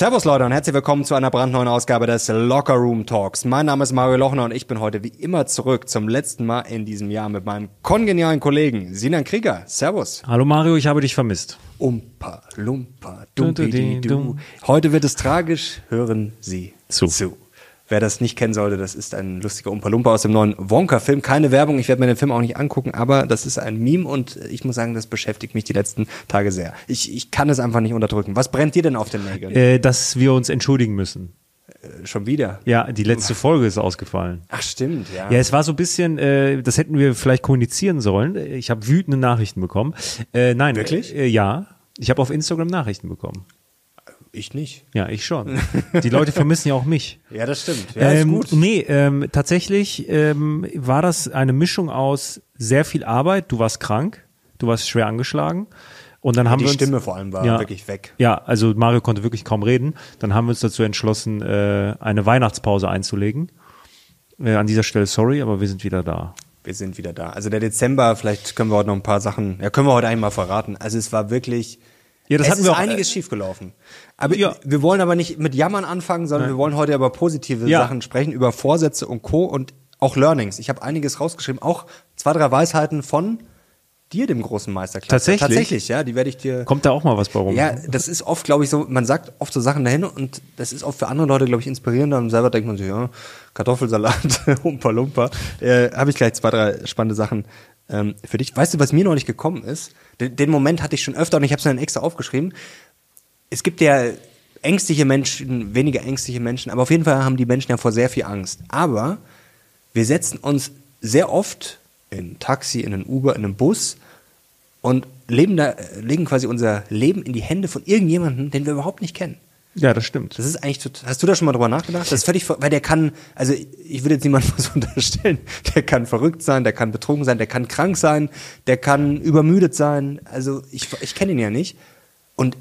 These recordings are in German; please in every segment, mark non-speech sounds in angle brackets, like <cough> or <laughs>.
Servus Leute und herzlich willkommen zu einer brandneuen Ausgabe des Locker Room Talks. Mein Name ist Mario Lochner und ich bin heute wie immer zurück zum letzten Mal in diesem Jahr mit meinem kongenialen Kollegen Sinan Krieger. Servus. Hallo Mario, ich habe dich vermisst. Umpa, lumpa, dumpi, du. Heute wird es tragisch, hören Sie zu. zu. Wer das nicht kennen sollte, das ist ein lustiger Umpa-Lumpa aus dem neuen Wonka-Film. Keine Werbung, ich werde mir den Film auch nicht angucken, aber das ist ein Meme und ich muss sagen, das beschäftigt mich die letzten Tage sehr. Ich, ich kann es einfach nicht unterdrücken. Was brennt dir denn auf den Nägeln? Äh, dass wir uns entschuldigen müssen. Äh, schon wieder? Ja, die letzte Folge ist ausgefallen. Ach stimmt, ja. Ja, es war so ein bisschen, äh, das hätten wir vielleicht kommunizieren sollen. Ich habe wütende Nachrichten bekommen. Äh, nein. Wirklich? Äh, ja. Ich habe auf Instagram Nachrichten bekommen. Ich nicht. Ja, ich schon. Die Leute vermissen ja auch mich. <laughs> Ja, das stimmt. Ja, ähm, ist gut. Nee, ähm, tatsächlich ähm, war das eine Mischung aus sehr viel Arbeit. Du warst krank, du warst schwer angeschlagen. Und dann haben die wir uns, Stimme vor allem war ja, wirklich weg. Ja, also Mario konnte wirklich kaum reden. Dann haben wir uns dazu entschlossen, äh, eine Weihnachtspause einzulegen. Äh, an dieser Stelle sorry, aber wir sind wieder da. Wir sind wieder da. Also der Dezember, vielleicht können wir heute noch ein paar Sachen, ja, können wir heute einmal verraten. Also es war wirklich, Ja, das es hatten ist wir auch, einiges äh, schiefgelaufen. Aber Ja. wir wollen aber nicht mit Jammern anfangen, sondern wir wollen heute über positive Ja. Sachen sprechen, über Vorsätze und Co. und auch Learnings. Ich habe einiges rausgeschrieben, auch zwei, drei Weisheiten von dir, dem großen Meister. Tatsächlich? Tatsächlich, ja, die werde ich dir. Kommt da auch mal was bei rum? Ja, das ist oft, glaube ich, so, man sagt oft so Sachen dahin und das ist oft für andere Leute, glaube ich, inspirierender und selber denkt man sich, ja, Kartoffelsalat, <laughs> Humpa Lumpa. Äh, Habe ich gleich zwei, drei spannende Sachen ähm, für dich. Weißt du, was mir neulich gekommen ist? Den, den Moment hatte ich schon öfter und ich habe es dann extra aufgeschrieben. Es gibt ja ängstliche Menschen, weniger ängstliche Menschen, aber auf jeden Fall haben die Menschen ja vor sehr viel Angst. Aber wir setzen uns sehr oft in ein Taxi, in einen Uber, in einen Bus und leben da, legen quasi unser Leben in die Hände von irgendjemandem, den wir überhaupt nicht kennen. ja, das stimmt. Das ist eigentlich total, hast du da schon mal drüber nachgedacht? Das ist völlig, weil der kann, also ich würde jetzt niemandem <laughs> was unterstellen, der kann verrückt sein, der kann betrunken sein, der kann krank sein, der kann übermüdet sein, also ich, ich kenne ihn ja nicht und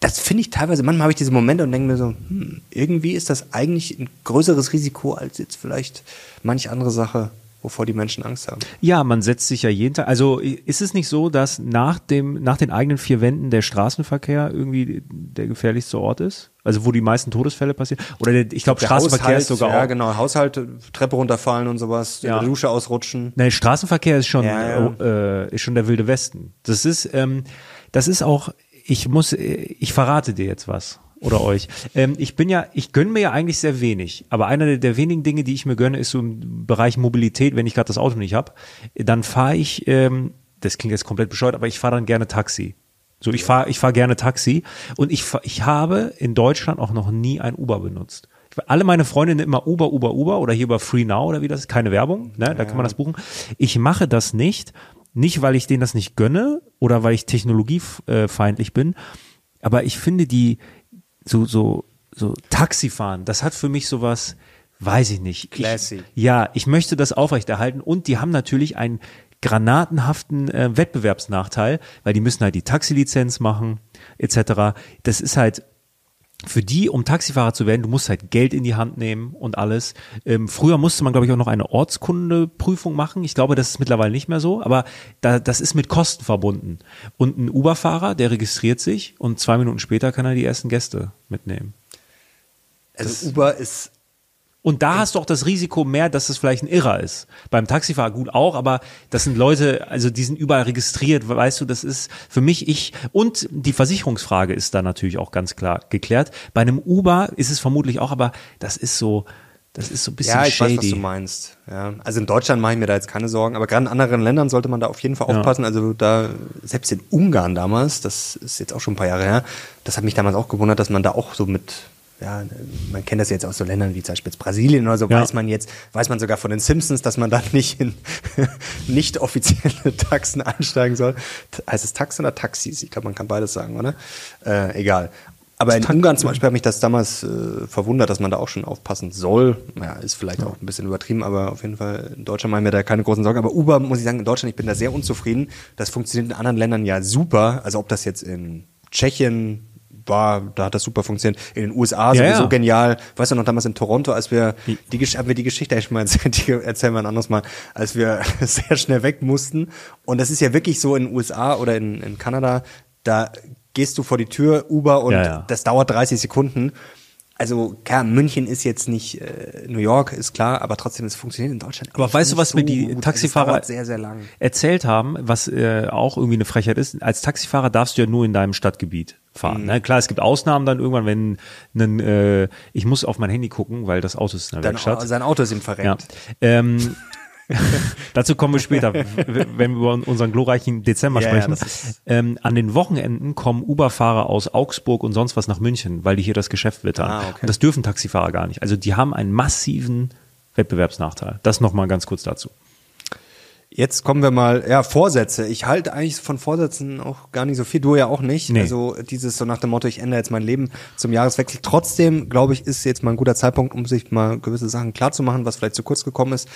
das finde ich teilweise, manchmal habe ich diese Momente und denke mir so, hm, irgendwie ist das eigentlich ein größeres Risiko als jetzt vielleicht manch andere Sache, wovor die Menschen Angst haben. Ja, man setzt sich ja jeden Tag. Also ist es nicht so, dass nach dem, nach den eigenen vier Wänden der Straßenverkehr irgendwie der gefährlichste Ort ist? Also wo die meisten Todesfälle passieren? Oder der, ich glaube, Straßenverkehr Haushalt, ist sogar ja auch. genau, Haushalt, Treppe runterfallen und sowas, Ja. in der Dusche ausrutschen. Nein, Straßenverkehr ist schon, Ja, ja. Äh, ist schon der wilde Westen. Das ist, ähm, das ist auch, ich muss, äh, ich verrate dir jetzt was. Oder euch. Ähm, ich bin ja, ich gönne mir ja eigentlich sehr wenig. Aber einer der, der wenigen Dinge, die ich mir gönne, ist so im Bereich Mobilität, wenn ich gerade das Auto nicht habe. Dann fahre ich, ähm, das klingt jetzt komplett bescheuert, aber ich fahre dann gerne Taxi. So, ich fahre ich fahr gerne Taxi und ich, fahr, ich habe in Deutschland auch noch nie ein Uber benutzt. Alle meine Freundinnen immer Uber, Uber, Uber oder hier über Free Now oder wie das ist, keine Werbung, ne? da kann man das buchen. Ich mache das nicht, nicht weil ich denen das nicht gönne oder weil ich technologiefeindlich bin, aber ich finde die so, so, so Taxifahren, das hat für mich sowas, weiß ich nicht. Classy. Ich, ja, ich möchte das aufrechterhalten und die haben natürlich einen granatenhaften äh, Wettbewerbsnachteil, weil die müssen halt die Taxilizenz machen, etc. Das ist halt für die, um Taxifahrer zu werden, du musst halt Geld in die Hand nehmen und alles. Ähm, früher musste man, glaube ich, auch noch eine Ortskundeprüfung machen. Ich glaube, das ist mittlerweile nicht mehr so, aber da, das ist mit Kosten verbunden. Und ein Uber-Fahrer, der registriert sich und zwei Minuten später kann er die ersten Gäste mitnehmen. Also Uber ist Und da hast du auch das Risiko mehr, dass es vielleicht ein Irrer ist. Beim Taxifahrer gut auch, aber das sind Leute, also die sind überall registriert, weißt du, das ist für mich ich und die Versicherungsfrage ist da natürlich auch ganz klar geklärt. Bei einem Uber ist es vermutlich auch, aber das ist so, das ist so ein bisschen Ja, ich shady. weiß, was du meinst. Ja. Also in Deutschland mache ich mir da jetzt keine Sorgen, aber gerade in anderen Ländern sollte man da auf jeden Fall Ja. aufpassen. Also da, selbst in Ungarn damals, das ist jetzt auch schon ein paar Jahre her, das hat mich damals auch gewundert, dass man da auch so mit, ja, man kennt das jetzt aus so Ländern wie zum Beispiel Brasilien oder so, Ja. weiß man jetzt, weiß man sogar von den Simpsons, dass man da <laughs> nicht in nicht offizielle Taxen einsteigen soll. Heißt es Taxen oder Taxis? Ich glaube, man kann beides sagen, oder? Äh, egal. Aber in Ungarn zum Beispiel hat mich das damals äh, verwundert, dass man da auch schon aufpassen soll. Ja, ist vielleicht auch ein bisschen übertrieben, aber auf jeden Fall in Deutschland machen wir da keine großen Sorgen. Aber Uber, muss ich sagen, in Deutschland, ich bin da sehr unzufrieden. Das funktioniert in anderen Ländern ja super. Also ob das jetzt in Tschechien war, da hat das super funktioniert. In den USA Ja, sowieso ja. genial. Weißt du noch damals in Toronto, als wir die, Gesch- haben wir die Geschichte mal <laughs> erzählt, die erzählen wir ein anderes Mal, als wir <laughs> sehr schnell weg mussten. Und das ist ja wirklich so in den USA oder in, in Kanada, da gehst du vor die Tür, Uber und ja. das dauert 30 Sekunden. Also klar, München ist jetzt nicht äh, New York, ist klar, aber trotzdem, es funktioniert in Deutschland. Aber weißt du, was mir so die gut. Also Taxifahrer sehr, sehr erzählt haben, was äh, auch irgendwie eine Frechheit ist? Als Taxifahrer darfst du ja nur in deinem Stadtgebiet Mhm. fahren. Ne? Klar, es gibt Ausnahmen dann irgendwann, wenn ein, äh, ich muss auf mein Handy gucken, weil das Auto ist in der Dann, Werkstatt. sein Auto ist ihm Ja. verrenkt. Ähm, <laughs> dazu kommen wir später, wenn wir über unseren glorreichen Dezember Ja, ja, sprechen. ist- ähm, an den Wochenenden kommen Uber-Fahrer aus Augsburg und sonst was nach München, weil die hier das Geschäft wittern. Ah, okay. Und das dürfen Taxifahrer gar nicht. Also die haben einen massiven Wettbewerbsnachteil. Das nochmal ganz kurz dazu. Jetzt kommen wir mal, ja, Vorsätze. Ich halte eigentlich von Vorsätzen auch gar nicht so viel, du ja auch nicht. Nee. Also dieses so nach dem Motto, ich ändere jetzt mein Leben zum Jahreswechsel. Trotzdem, glaube ich, ist jetzt mal ein guter Zeitpunkt, um sich mal gewisse Sachen klarzumachen, was vielleicht zu kurz gekommen ist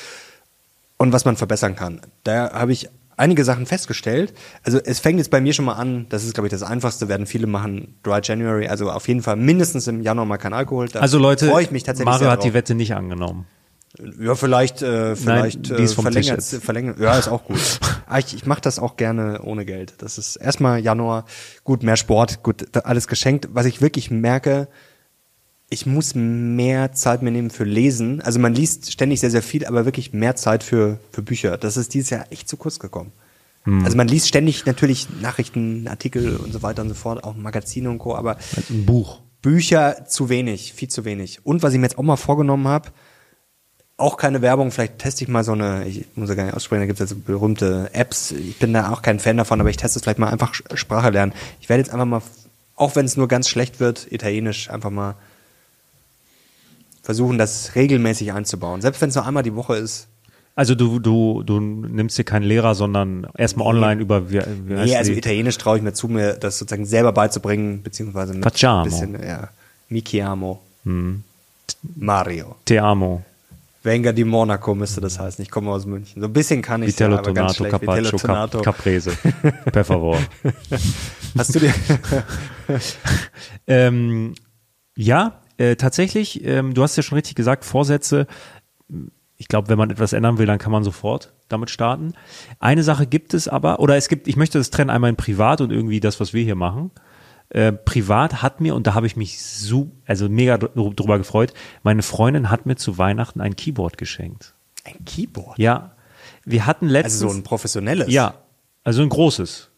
und was man verbessern kann. Da habe ich einige Sachen festgestellt. Also es fängt jetzt bei mir schon mal an, das ist, glaube ich, das Einfachste, werden viele machen, Dry January, also auf jeden Fall mindestens im Januar mal kein Alkohol. Da Also Leute, freue ich mich tatsächlich Mario hat die Wette nicht angenommen. Ja, vielleicht, äh, vielleicht die äh, verlängert, verlängert. Ja, ist auch gut. <laughs> Ah, ich ich mache das auch gerne ohne Geld. Das ist erstmal Januar, gut, mehr Sport, gut, alles geschenkt. Was ich wirklich merke, ich muss mehr Zeit mir nehmen für Lesen. Also man liest ständig sehr, sehr viel, aber wirklich mehr Zeit für, für Bücher. Das ist dieses Jahr echt zu kurz gekommen. Hm. Also man liest ständig natürlich Nachrichten, Artikel und so weiter und so fort, auch Magazine und Co., aber Ein Buch. Bücher zu wenig, viel zu wenig. Und was ich mir jetzt auch mal vorgenommen habe, auch keine Werbung, vielleicht teste ich mal so eine, ich muss ja gar nicht aussprechen, da gibt es ja so berühmte Apps. Ich bin da auch kein Fan davon, aber ich teste es vielleicht mal einfach Sprache lernen. Ich werde jetzt einfach mal, auch wenn es nur ganz schlecht wird, Italienisch einfach mal versuchen, das regelmäßig einzubauen. Selbst wenn es nur einmal die Woche ist. Also du, du, du nimmst dir keinen Lehrer, sondern erstmal online über wie, wie Nee, also die? Italienisch traue ich mir zu, mir das sozusagen selber beizubringen, beziehungsweise mit Facciamo. ein bisschen, ja, mi chiamo Mario. Te amo. Venga di Monaco müsste das heißen. Ich komme aus München. So ein bisschen kann ich Vitello aber ganz schlecht. Tonato. Cap Caprese. <laughs> Per favor. Hast du dir <laughs> Ähm, ja, äh, tatsächlich, ähm, du hast ja schon richtig gesagt, Vorsätze. Ich glaube, wenn man etwas ändern will, dann kann man sofort damit starten. Eine Sache gibt es aber, oder es gibt, ich möchte das trennen, einmal in privat und irgendwie das, was wir hier machen. Äh, privat hat mir, und da habe ich mich so, also mega dr- drüber gefreut, meine Freundin hat mir zu Weihnachten ein Keyboard geschenkt. ein Keyboard? Ja, wir hatten letztens, Also so ein professionelles? ja, also ein großes.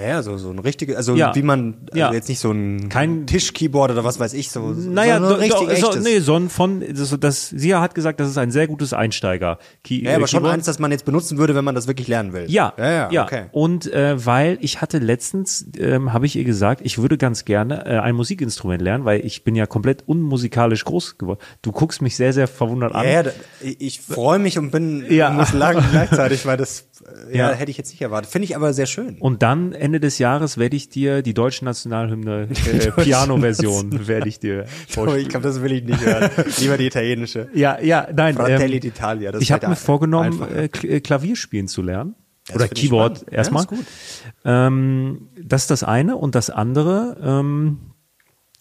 Ja, ja, so, so ein richtiges, also Ja. wie man, also Ja. jetzt nicht so ein Kein- Tischkeyboard oder was weiß ich, so, Naja, so ein richtig do, so, echtes. nee, so ein von, das, das, sie hat gesagt, das ist ein sehr gutes Einsteiger. Key, ja, aber äh, schon Keyboard. eins, das man jetzt benutzen würde, wenn man das wirklich lernen will. Ja, ja, ja, okay. Und äh, weil ich hatte letztens, ähm, habe ich ihr gesagt, ich würde ganz gerne äh, ein Musikinstrument lernen, weil ich bin ja komplett unmusikalisch groß geworden. Du guckst mich sehr, sehr verwundert an. Ja, ja, ich freue mich und bin, Ja. muss lachen gleichzeitig, weil das, äh, ja, Ja. hätte ich jetzt nicht erwartet. Finde ich aber sehr schön. Und dann Ende des Jahres werde ich dir die deutsche Nationalhymne äh, <laughs> Piano-Version <laughs> werde ich dir Aber ich vorstellen. glaube, das will ich nicht hören. <laughs> Lieber die italienische. Ja, ja, nein. Fratelli ähm, d'Italia. das ich habe mir vorgenommen, einfacher. äh, Kl- äh, Klavier spielen zu lernen. Das Oder Keyboard spannend. Ja, erstmal. ist. Ähm, das ist das eine. Und das andere, ähm,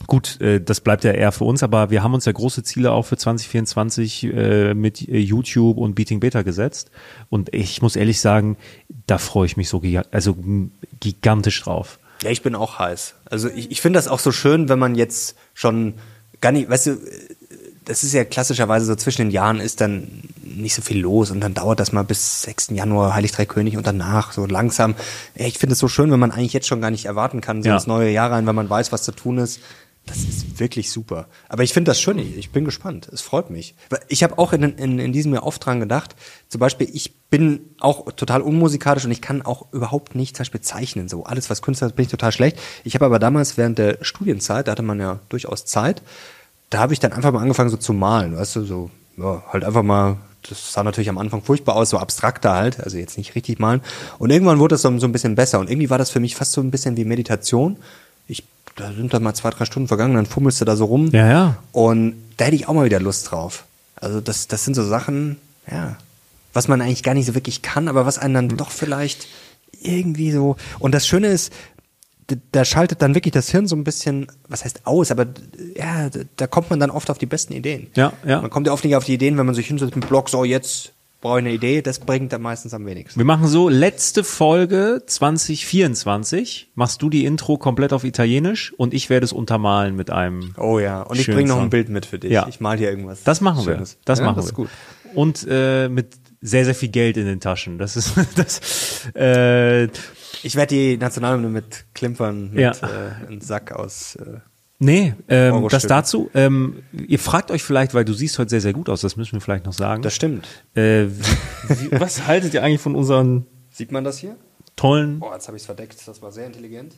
gut, äh, das bleibt ja eher für uns, aber wir haben uns ja große Ziele auch für 2024 äh, mit äh, YouTube und Beating Beta gesetzt. Und ich muss ehrlich sagen, da freue ich mich so also gigantisch drauf. Ja, ich bin auch heiß. Also ich, ich finde das auch so schön, wenn man jetzt schon gar nicht, weißt du, das ist ja klassischerweise so zwischen den Jahren ist dann nicht so viel los und dann dauert das mal bis 6. Januar Heilig Drei König und danach so langsam. Ich finde es so schön, wenn man eigentlich jetzt schon gar nicht erwarten kann, so Ja. ins neue Jahr rein, wenn man weiß, was zu tun ist. Das ist wirklich super. Aber ich finde das schön. Ich bin gespannt. Es freut mich. Ich habe auch in, in, in diesem Jahr oft dran gedacht. Zum Beispiel, ich bin auch total unmusikalisch und ich kann auch überhaupt nicht zum Beispiel zeichnen. So alles, was Künstler ist, bin ich total schlecht. Ich habe aber damals während der Studienzeit, da hatte man ja durchaus Zeit, da habe ich dann einfach mal angefangen so zu malen. Weißt du, so ja, halt einfach mal. Das sah natürlich am Anfang furchtbar aus, so abstrakter halt, also jetzt nicht richtig malen. Und irgendwann wurde das so, so ein bisschen besser. Und irgendwie war das für mich fast so ein bisschen wie Meditation. Da sind dann mal zwei, drei Stunden vergangen, dann fummelst du da so rum. Ja, ja. Und da hätte ich auch mal wieder Lust drauf. Also das, das sind so Sachen, ja, was man eigentlich gar nicht so wirklich kann, aber was einen dann doch vielleicht irgendwie so. Und das Schöne ist, da schaltet dann wirklich das Hirn so ein bisschen, was heißt aus, aber ja, da kommt man dann oft auf die besten Ideen. Ja, ja. Man kommt ja oft nicht auf die Ideen, wenn man sich hinsetzt mit dem Blog, so jetzt brauche ich eine Idee, das bringt dann meistens am wenigsten. Wir machen so, letzte Folge 2024, machst du die Intro komplett auf Italienisch und ich werde es untermalen mit einem. Oh ja, und ich bringe noch ein Bild mit für dich. Ja. Ich mal hier irgendwas. Das machen wir. Schönes. Das ja, machen das wir. gut. Und äh, mit sehr, sehr viel Geld in den Taschen. Das ist <laughs> das. Äh, Ich werde die Nationalhymne mit Klimpern mit Ja. äh, einem Sack aus. Äh, nee, ähm, das dazu. Ähm, ihr fragt euch vielleicht, weil du siehst heute sehr, sehr gut aus, das müssen wir vielleicht noch sagen. das stimmt. äh, wie, was haltet ihr eigentlich von unseren Sieht man das hier? tollen, Boah, jetzt habe ich es verdeckt. Das war sehr intelligent.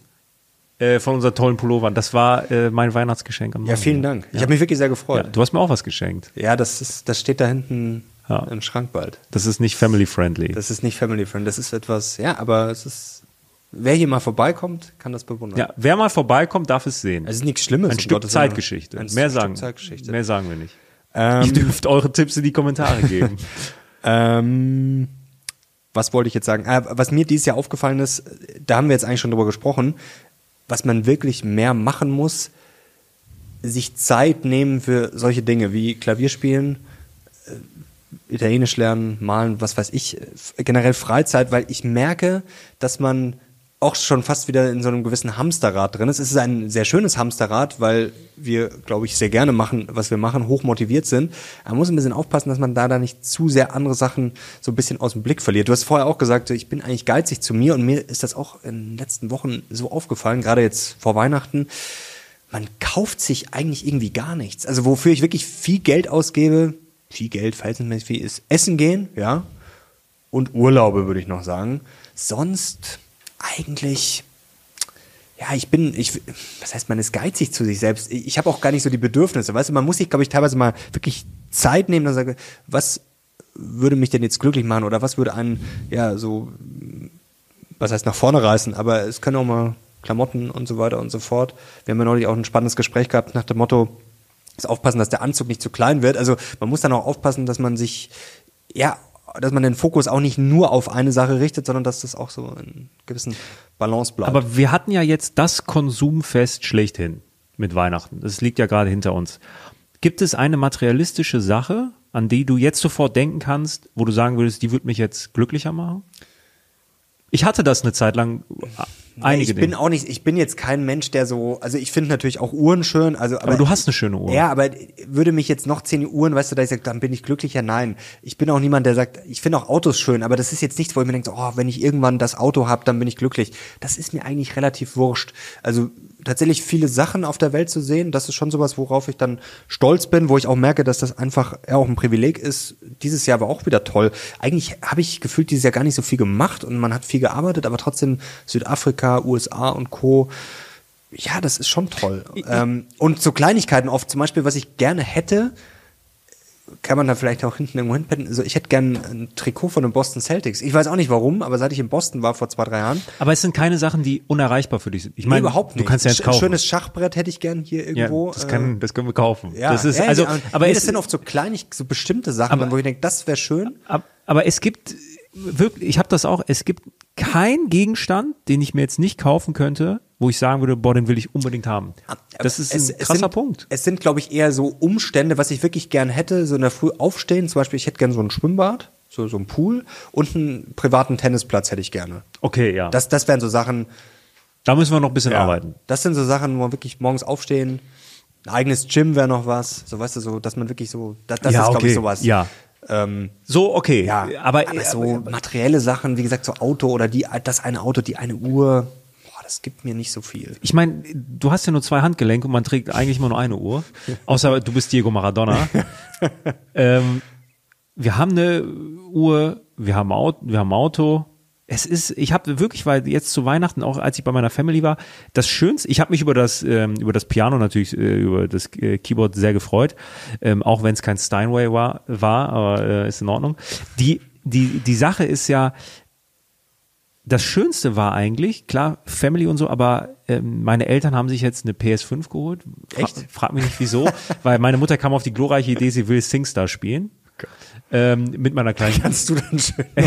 äh, von unseren tollen Pullovern? Das war äh, mein Weihnachtsgeschenk. am Ja, vielen. Dank. Ich habe mich wirklich sehr Ja, gefreut. du hast mir auch was geschenkt. Ja, das ist, das steht da hinten Ja. im Schrank bald. Das ist nicht family friendly. Das ist nicht family friend. Das ist etwas, ja, aber es ist, wer hier mal vorbeikommt, kann das bewundern. ja, wer mal vorbeikommt, darf es sehen. Es ist nichts Schlimmes. Ein Stück. Zeitgeschichte. Ein mehr Stück sagen, Zeitgeschichte. mehr sagen wir nicht. Ähm, Ihr dürft eure Tipps in die Kommentare geben. <laughs> Ähm, was wollte ich jetzt sagen? Ah, was mir dieses Jahr aufgefallen ist, da haben wir jetzt eigentlich schon drüber gesprochen, was man wirklich mehr machen muss, sich Zeit nehmen für solche Dinge wie Klavierspielen, äh, Italienisch lernen, malen, was weiß ich, äh, generell Freizeit, weil ich merke, dass man auch schon fast wieder in so einem gewissen Hamsterrad drin ist. Es ist ein sehr schönes Hamsterrad, weil wir, glaube ich, sehr gerne machen, was wir machen, hoch motiviert sind. Man muss ein bisschen aufpassen, dass man da da nicht zu sehr andere Sachen so ein bisschen aus dem Blick verliert. Du hast vorher auch gesagt, ich bin eigentlich geizig zu mir und mir ist das auch in den letzten Wochen so aufgefallen, gerade jetzt vor Weihnachten. Man kauft sich eigentlich irgendwie gar nichts. Also wofür ich wirklich viel Geld ausgebe, viel Geld, verhältnismäßig viel, ist Essen gehen, ja, und Urlaube, würde ich noch sagen. Sonst eigentlich, ja, ich bin, ich, was heißt, man ist geizig zu sich selbst. Ich, ich habe auch gar nicht so die Bedürfnisse, weißt du, man muss sich, glaube ich, teilweise mal wirklich Zeit nehmen und sagen, was würde mich denn jetzt glücklich machen oder was würde einen, ja, so, was heißt nach vorne reißen, aber es können auch mal Klamotten und so weiter und so fort. Wir haben ja neulich auch ein spannendes Gespräch gehabt nach dem Motto, ist aufpassen, dass der Anzug nicht zu klein wird. Also man muss dann auch aufpassen, dass man sich, ja, dass man den Fokus auch nicht nur auf eine Sache richtet, sondern dass das auch so in gewissen Balance bleibt. Aber wir hatten ja jetzt das Konsumfest schlechthin mit Weihnachten. Das liegt ja gerade hinter uns. Gibt es eine materialistische Sache, an die du jetzt sofort denken kannst, wo du sagen würdest, die würde mich jetzt glücklicher machen? Ich hatte das eine Zeit lang. äh, Einige ich bin Dinge. auch nicht, ich bin jetzt kein Mensch, der so, also ich finde natürlich auch Uhren schön, also aber, Aber du hast eine schöne Uhr. Ja, aber würde mich jetzt noch zehn Uhren, weißt du, da ich sage, dann bin ich glücklicher. Nein, ich bin auch niemand, der sagt, ich finde auch Autos schön, aber das ist jetzt nichts, wo ich mir denke, oh, wenn ich irgendwann das Auto habe, dann bin ich glücklich. Das ist mir eigentlich relativ wurscht. Also tatsächlich viele Sachen auf der Welt zu sehen, das ist schon sowas, worauf ich dann stolz bin, wo ich auch merke, dass das einfach ja auch ein Privileg ist. Dieses Jahr war auch wieder toll. Eigentlich habe ich gefühlt dieses Jahr gar nicht so viel gemacht und man hat viel gearbeitet, aber trotzdem Südafrika, USA und Co. Ja, das ist schon toll. Ähm, und so Kleinigkeiten oft, zum Beispiel, was ich gerne hätte, kann man da vielleicht auch hinten irgendwo hinpennen. Also ich hätte gern ein Trikot von den Boston Celtics. Ich weiß auch nicht warum, aber seit ich in Boston war vor zwei, drei Jahren, Aber es sind keine Sachen, die unerreichbar für dich sind. Ich nee, meine, überhaupt nicht. du kannst ja jetzt kaufen. Schönes Schachbrett hätte ich gern hier ja, irgendwo. das, äh, kann, das können wir kaufen. ja, das ist ja, also, ja, aber nee, es das sind oft so kleinig, so bestimmte Sachen, Aber- wo ich denke, das wäre schön. Ab- Aber es gibt wirklich, ich habe das auch, es gibt keinen Gegenstand, den ich mir jetzt nicht kaufen könnte, wo ich sagen würde, boah, den will ich unbedingt haben. Das ist Es- ein es krasser sind, Punkt. Es sind, glaube ich, eher so Umstände, was ich wirklich gern hätte, so in der Früh aufstehen. Zum Beispiel, ich hätte gern so ein Schwimmbad, so, so ein Pool und einen privaten Tennisplatz hätte ich gerne. Okay, ja. Das, das wären so Sachen, da müssen wir noch ein bisschen Ja. arbeiten. Das sind so Sachen, wo man wirklich morgens aufstehen, ein eigenes Gym wäre noch was, so weißt du, so, dass man wirklich so, das, das Ja, ist, glaube okay. ich, sowas. Ja. Ähm, So, okay. ja, aber, aber so materielle Sachen, wie gesagt, so Auto oder die, das eine Auto, die eine Uhr, das gibt mir nicht so viel. ich meine, du hast ja nur zwei Handgelenke und man trägt eigentlich immer nur eine Uhr. Außer du bist Diego Maradona. <laughs> ähm, wir haben eine Uhr, wir haben Auto, wir haben ein Auto. Es ist, ich habe wirklich, weil jetzt zu Weihnachten, auch als ich bei meiner Family war, das Schönste, ich habe mich über das, ähm, über das Piano natürlich, äh, über das äh, Keyboard sehr gefreut, ähm, auch wenn es kein Steinway war, war aber äh, ist in Ordnung. Die, die, die Sache ist ja, das Schönste war eigentlich, klar, Family und so, aber ähm, meine Eltern haben sich jetzt eine PS5 geholt. Fra Echt? Frag mich nicht wieso, <laughs> weil meine Mutter kam auf die glorreiche Idee, sie will SingStar spielen. Ähm, mit meiner kleinen, Kannst du dann schön. <laughs>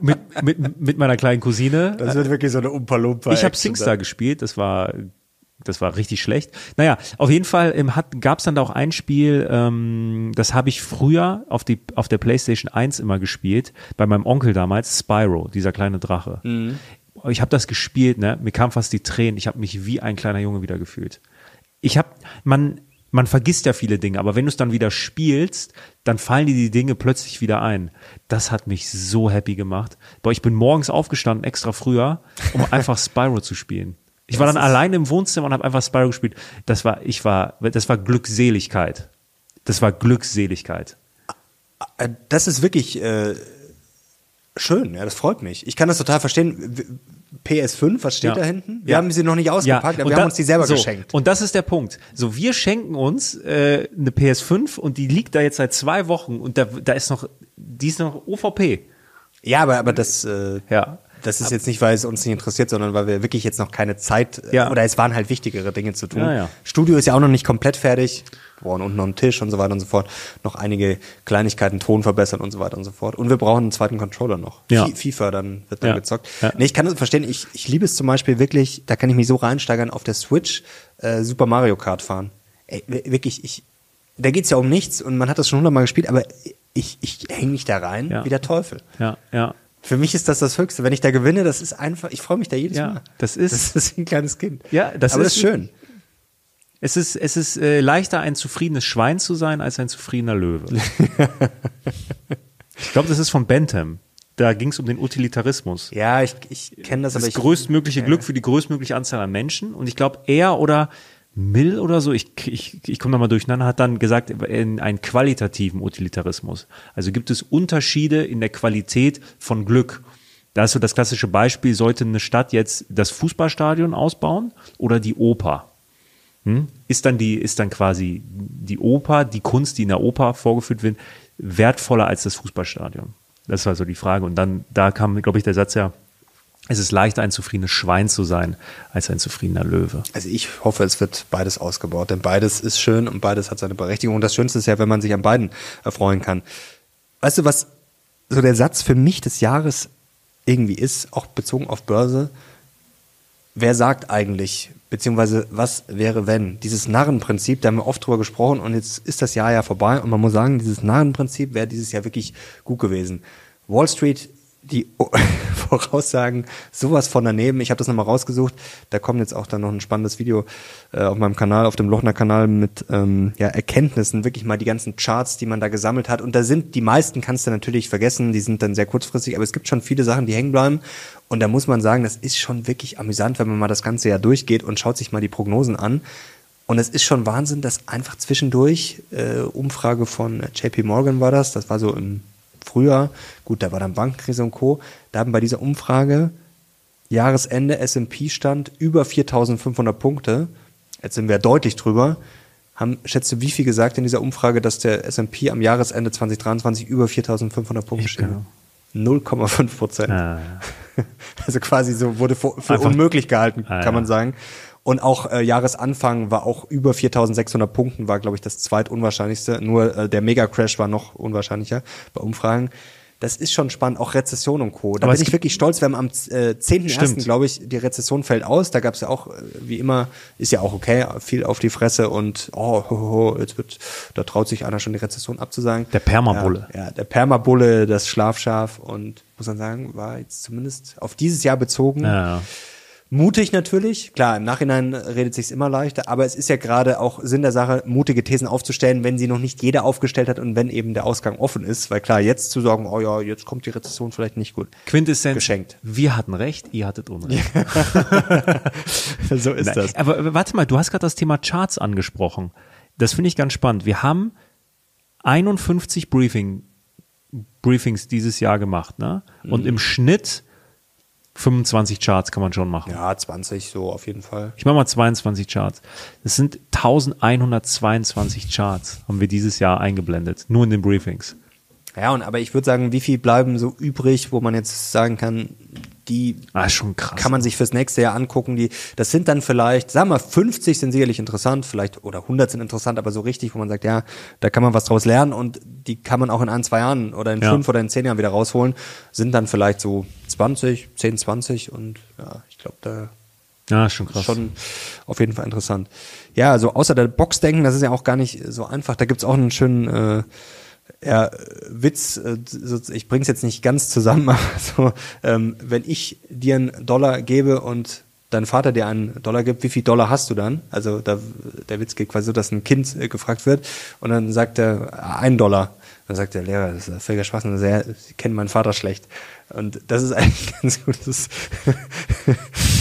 mit, mit, mit meiner kleinen Cousine. Das wird wirklich so eine Umpa-Lumpa. ich habe SingStar gespielt, das war Das war richtig schlecht. Naja, auf jeden Fall ähm, gab es dann da auch ein Spiel, ähm, das habe ich früher auf, die, auf der PlayStation 1 immer gespielt, bei meinem Onkel damals, Spyro, dieser kleine Drache. Mhm. Ich habe das gespielt, ne? mir kamen fast die Tränen, ich habe mich wie ein kleiner Junge wieder gefühlt. Ich habe, man, man vergisst ja viele Dinge, aber wenn du es dann wieder spielst, dann fallen dir die Dinge plötzlich wieder ein. Das hat mich so happy gemacht. Boah, ich bin morgens aufgestanden, extra früher, um einfach Spyro zu spielen. Ich war dann allein im Wohnzimmer und habe einfach Spyro gespielt. Das war, ich war, das war Glückseligkeit. Das war Glückseligkeit. Äh, das ist wirklich äh, schön, ja, das freut mich. Ich kann das total verstehen. PS5, was steht ja. da hinten? Wir ja. haben sie noch nicht ausgepackt, ja. aber wir da, haben uns die selber so, geschenkt. Und das ist der Punkt. So, wir schenken uns äh, eine PS5 und die liegt da jetzt seit zwei Wochen und da, da ist noch, die ist noch OVP. Ja, aber, aber das, äh, ja. Das ist jetzt nicht, weil es uns nicht interessiert, sondern weil wir wirklich jetzt noch keine Zeit äh, ja. oder es waren halt wichtigere Dinge zu tun. Ja, ja. Studio ist ja auch noch nicht komplett fertig. Wir brauchen unten noch einen Tisch und so weiter und so fort. Noch einige Kleinigkeiten, Ton verbessern und so weiter und so fort. Und wir brauchen einen zweiten Controller noch. Ja. FIFA dann wird dann gezockt. Nee, ich kann das verstehen. Ich, ich liebe es zum Beispiel wirklich, da kann ich mich so reinsteigern auf der Switch äh, Super Mario Kart fahren. Ey, wirklich, ich, da geht's ja um nichts und man hat das schon hundertmal gespielt, aber ich, ich hänge mich da rein ja. wie der Teufel. Ja, ja. Für mich ist das das Höchste. Wenn ich da gewinne, das ist einfach, ich freue mich da jedes ja, Mal. Das ist, das ist ein kleines Kind. Ja, das Aber ist, das ist schön. Es ist, es ist äh, leichter, ein zufriedenes Schwein zu sein, als ein zufriedener Löwe. <laughs> ich glaube, das ist von Bentham. Da ging es um den Utilitarismus. Ja, ich, ich kenne das, das aber ich. Das größtmögliche ja. Glück für die größtmögliche Anzahl an Menschen. Und ich glaube, er oder Mill oder so, ich, ich, ich komme da mal durcheinander, hat dann gesagt, in einen qualitativen Utilitarismus. Also gibt es Unterschiede in der Qualität von Glück. Da ist so das klassische Beispiel, sollte eine Stadt jetzt das Fußballstadion ausbauen oder die Oper? Hm? Ist dann die, ist dann quasi die Oper, die Kunst, die in der Oper vorgeführt wird, wertvoller als das Fußballstadion? Das war so die Frage. Und dann, da kam, glaube ich, der Satz ja, es ist leichter, ein zufriedenes Schwein zu sein, als ein zufriedener Löwe. Also ich hoffe, es wird beides ausgebaut, denn beides ist schön und beides hat seine Berechtigung. Und das Schönste ist ja, wenn man sich an beiden erfreuen kann. Weißt du, was so der Satz für mich des Jahres irgendwie ist, auch bezogen auf Börse? Wer sagt eigentlich, beziehungsweise was wäre, wenn? Dieses Narrenprinzip, da haben wir oft drüber gesprochen und jetzt ist das Jahr ja vorbei und man muss sagen, dieses Narrenprinzip wäre dieses Jahr wirklich gut gewesen. Wall Street die <laughs> Voraussagen sowas von daneben. Ich habe das nochmal rausgesucht. Da kommt jetzt auch dann noch ein spannendes Video äh, auf meinem Kanal, auf dem Lochner-Kanal mit ähm, ja, Erkenntnissen, wirklich mal die ganzen Charts, die man da gesammelt hat. Und da sind die meisten, kannst du natürlich vergessen, die sind dann sehr kurzfristig, aber es gibt schon viele Sachen, die hängen bleiben. Und da muss man sagen, das ist schon wirklich amüsant, wenn man mal das ganze Jahr durchgeht und schaut sich mal die Prognosen an. Und es ist schon Wahnsinn, dass einfach zwischendurch, äh, Umfrage von JP Morgan war das, das war so im früher, gut, da war dann Bankenkrise und Co., da haben bei dieser Umfrage Jahresende S&P stand über 4500 Punkte. Jetzt sind wir deutlich drüber. Haben, schätzt du, wie viel gesagt in dieser Umfrage, dass der S&P am Jahresende 2023 über 4500 Punkte steht? 0,5 Prozent. Ah, ja. <laughs> Also quasi so wurde für, für unmöglich gehalten, ah, kann man sagen. Und auch äh, Jahresanfang war auch über 4600 Punkten, war glaube ich das zweitunwahrscheinlichste. Nur äh, der Mega-Crash war noch unwahrscheinlicher bei Umfragen. Das ist schon spannend, auch Rezession und Co. Da Aber bin ich wirklich stolz. Wir haben am äh, 10.1., glaube ich, die Rezession fällt aus. Da gab es ja auch, äh, wie immer, ist ja auch okay, viel auf die Fresse und oh, ho, ho, jetzt wird, da traut sich einer schon die Rezession abzusagen. Der Permabulle. Ja, ja, der Permabulle, das Schlafschaf und muss man sagen, war jetzt zumindest auf dieses Jahr bezogen. Ja. Mutig natürlich, klar, im Nachhinein redet sich's immer leichter, aber es ist ja gerade auch Sinn der Sache, mutige Thesen aufzustellen, wenn sie noch nicht jeder aufgestellt hat und wenn eben der Ausgang offen ist, weil klar, jetzt zu sagen, oh ja, jetzt kommt die Rezession vielleicht nicht gut. Quintessenz. Geschenkt. Wir hatten recht, ihr hattet Unrecht. <laughs> so ist Nein, das. Aber warte mal, du hast gerade das Thema Charts angesprochen. Das finde ich ganz spannend. Wir haben 51 Briefing, Briefings dieses Jahr gemacht, ne? Und mhm. im Schnitt 25 Charts kann man schon machen. Ja, 20 so auf jeden Fall. Ich mache mal 22 Charts. Das sind 1122 Charts, haben wir dieses Jahr eingeblendet, nur in den Briefings. Ja, und aber ich würde sagen, wie viel bleiben so übrig, wo man jetzt sagen kann, die ah, schon krass. kann man sich fürs nächste Jahr angucken. Die, das sind dann vielleicht, sagen wir, 50 sind sicherlich interessant, vielleicht oder 100 sind interessant, aber so richtig, wo man sagt, ja, da kann man was draus lernen und die kann man auch in ein, zwei Jahren oder in ja. fünf oder in zehn Jahren wieder rausholen, sind dann vielleicht so 20, 10, 20 und ja, ich glaube, da Ja, schon krass. Schon auf jeden Fall interessant. Ja, also außer der Boxdenken, das ist ja auch gar nicht so einfach. Da gibt's auch einen schönen äh, ja, Witz, äh, ich bring's jetzt nicht ganz zusammen, <laughs> aber so, ähm, wenn ich dir einen Dollar gebe und dein Vater dir einen Dollar gibt, wie viel Dollar hast du dann? Also da, der Witz geht quasi so, dass ein Kind äh, gefragt wird und dann sagt er, ein Dollar. Dann sagt der Lehrer, das ist völliger Schwachsinn, ja, Sie kennen meinen Vater schlecht. Und das ist eigentlich <laughs> ganz gut. Das <laughs>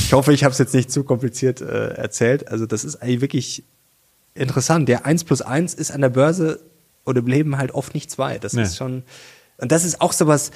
ich hoffe, ich habe es jetzt nicht zu kompliziert äh, erzählt. Also das ist eigentlich wirklich interessant. Der 1 plus 1 ist an der Börse oder im Leben halt oft nicht zwei. Das Nee. ist schon, und das ist auch sowas,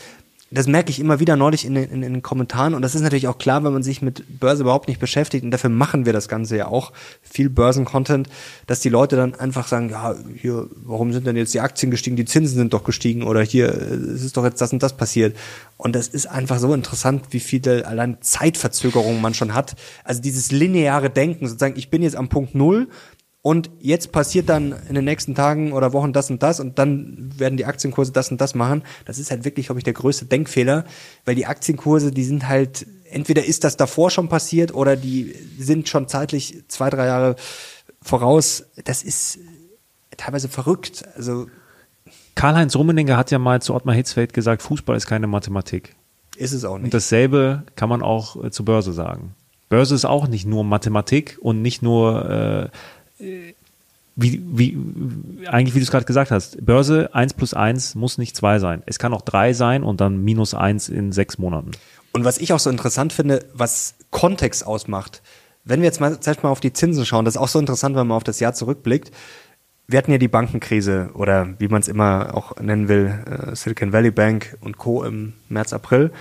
das merke ich immer wieder neulich in den, in, in den Kommentaren. Und das ist natürlich auch klar, wenn man sich mit Börse überhaupt nicht beschäftigt. Und dafür machen wir das Ganze ja auch. Viel Börsencontent, dass die Leute dann einfach sagen, ja, hier, warum sind denn jetzt die Aktien gestiegen? Die Zinsen sind doch gestiegen. Oder hier, es ist doch jetzt das und das passiert. Und das ist einfach so interessant, wie viele allein Zeitverzögerungen man schon hat. Also dieses lineare Denken, sozusagen, ich bin jetzt am Punkt Null und jetzt passiert dann in den nächsten Tagen oder Wochen das und das und dann werden die Aktienkurse das und das machen. Das ist halt wirklich, glaube ich, der größte Denkfehler, weil die Aktienkurse, die sind halt, entweder ist das davor schon passiert oder die sind schon zeitlich zwei, drei Jahre voraus. Das ist teilweise verrückt. Also Karl-Heinz Rummenigge hat ja mal zu Ottmar Hitzfeld gesagt, Fußball ist keine Mathematik. ist es auch Und nicht. dasselbe kann man auch äh, zur Börse sagen. Börse ist auch nicht nur Mathematik und nicht nur äh, wie, wie, eigentlich wie du es gerade gesagt hast, Börse 1 plus 1 muss nicht 2 sein. Es kann auch 3 sein und dann minus 1 in sechs Monaten. Und was ich auch so interessant finde, was Kontext ausmacht, wenn wir jetzt mal, vielleicht mal auf die Zinsen schauen, das ist auch so interessant, wenn man auf das Jahr zurückblickt. Wir hatten ja die Bankenkrise oder wie man es immer auch nennen will, äh, Silicon Valley Bank und Co. im März, April.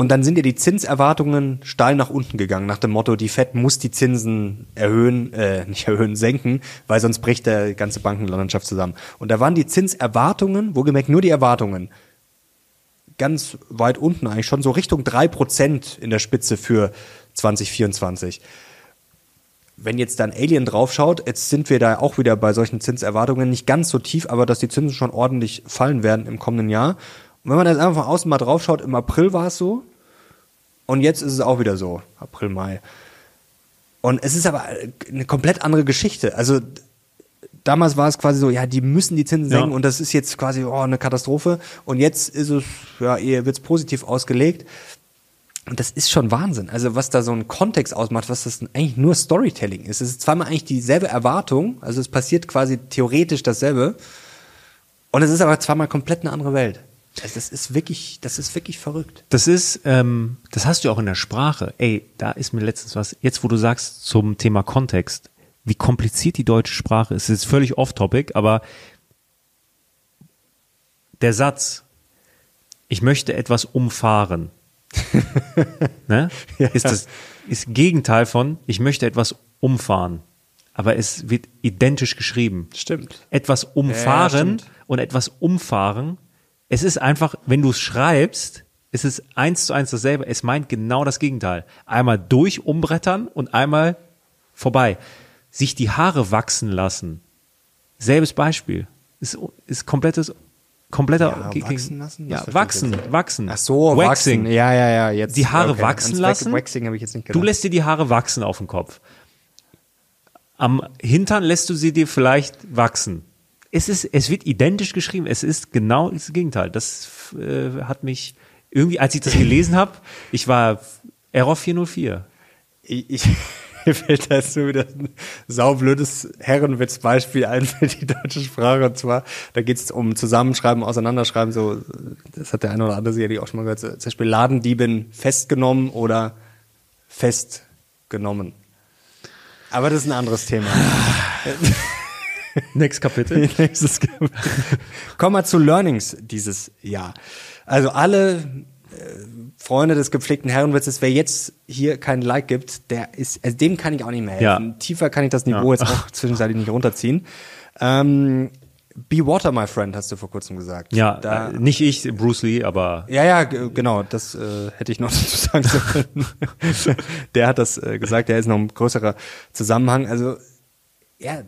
Und dann sind ja die Zinserwartungen steil nach unten gegangen, nach dem Motto, die Fed muss die Zinsen erhöhen, äh, nicht erhöhen, senken, weil sonst bricht der ganze Bankenlandschaft zusammen. Und da waren die Zinserwartungen, wohlgemerkt nur die Erwartungen, ganz weit unten eigentlich schon so Richtung 3% in der Spitze für 2024. Wenn jetzt dann Alien draufschaut, jetzt sind wir da auch wieder bei solchen Zinserwartungen nicht ganz so tief, aber dass die Zinsen schon ordentlich fallen werden im kommenden Jahr. Und wenn man jetzt einfach von außen mal draufschaut, im April war es so und jetzt ist es auch wieder so, April, Mai. Und es ist aber eine komplett andere Geschichte. Also damals war es quasi so, ja, die müssen die Zinsen Ja. senken und das ist jetzt quasi oh, eine Katastrophe. Und jetzt ist es, ja, eher wird's positiv ausgelegt. Und das ist schon Wahnsinn. Also was da so ein Kontext ausmacht, was das eigentlich nur Storytelling ist. Es ist zweimal eigentlich dieselbe Erwartung, also es passiert quasi theoretisch dasselbe. Und es ist aber zweimal komplett eine andere Welt. Also das ist wirklich, das ist wirklich verrückt. Das ist, ähm, das hast du auch in der Sprache. Ey, da ist mir letztens was, jetzt wo du sagst zum Thema Kontext, wie kompliziert die deutsche Sprache ist. Es ist völlig off-topic, aber der Satz, ich möchte etwas umfahren, <laughs> ne? ist das ist Gegenteil von, ich möchte etwas umfahren. Aber es wird identisch geschrieben. Stimmt. Etwas umfahren stimmt. und etwas umfahren. Es ist einfach, wenn du es schreibst, es ist eins zu eins dasselbe. Es meint genau das Gegenteil. Einmal durch umbrettern und einmal vorbei. Sich die Haare wachsen lassen. Selbes Beispiel. Ist, ist komplettes, kompletter. Ja, wachsen lassen? Ja, wachsen, wachsen. Ach so, Waxing. wachsen. Ja, ja, ja. Jetzt, Die Haare okay. wachsen lassen? Waxing habe ich jetzt nicht Du lässt dir die Haare wachsen auf dem Kopf. Am Hintern lässt du sie dir vielleicht wachsen. Es ist, es wird identisch geschrieben. Es ist genau das Gegenteil. Das äh, hat mich irgendwie, als ich das gelesen habe, ich war Error 404. ich, ich <laughs> mir fällt da jetzt so wieder ein saublödes Herrenwitz-Beispiel ein für die deutsche Sprache. Und zwar, da geht es um Zusammenschreiben, Auseinanderschreiben. So, das hat der eine oder andere sicherlich auch schon mal gehört. Zum Beispiel Ladendiebin festgenommen oder festgenommen. Aber das ist ein anderes Thema. <sighs> <laughs> <laughs> Next Kapitel. <laughs> Nächstes Kapitel. Kommen wir zu Learnings dieses Jahr. Also alle äh, Freunde des gepflegten Herrenwitzes, wer jetzt hier kein Like gibt, der ist, also dem kann ich auch nicht mehr helfen. Ja. Tiefer kann ich das Niveau Ja. jetzt auch <laughs> zwischenzeitlich nicht runterziehen. Ähm, Be Water, my friend, hast du vor kurzem gesagt. Ja, da, äh, nicht ich, Bruce Lee, aber ja, ja, genau, das äh, hätte ich noch dazu sagen sollen. der hat das äh, gesagt, der ist noch ein größerer Zusammenhang. Also, ja,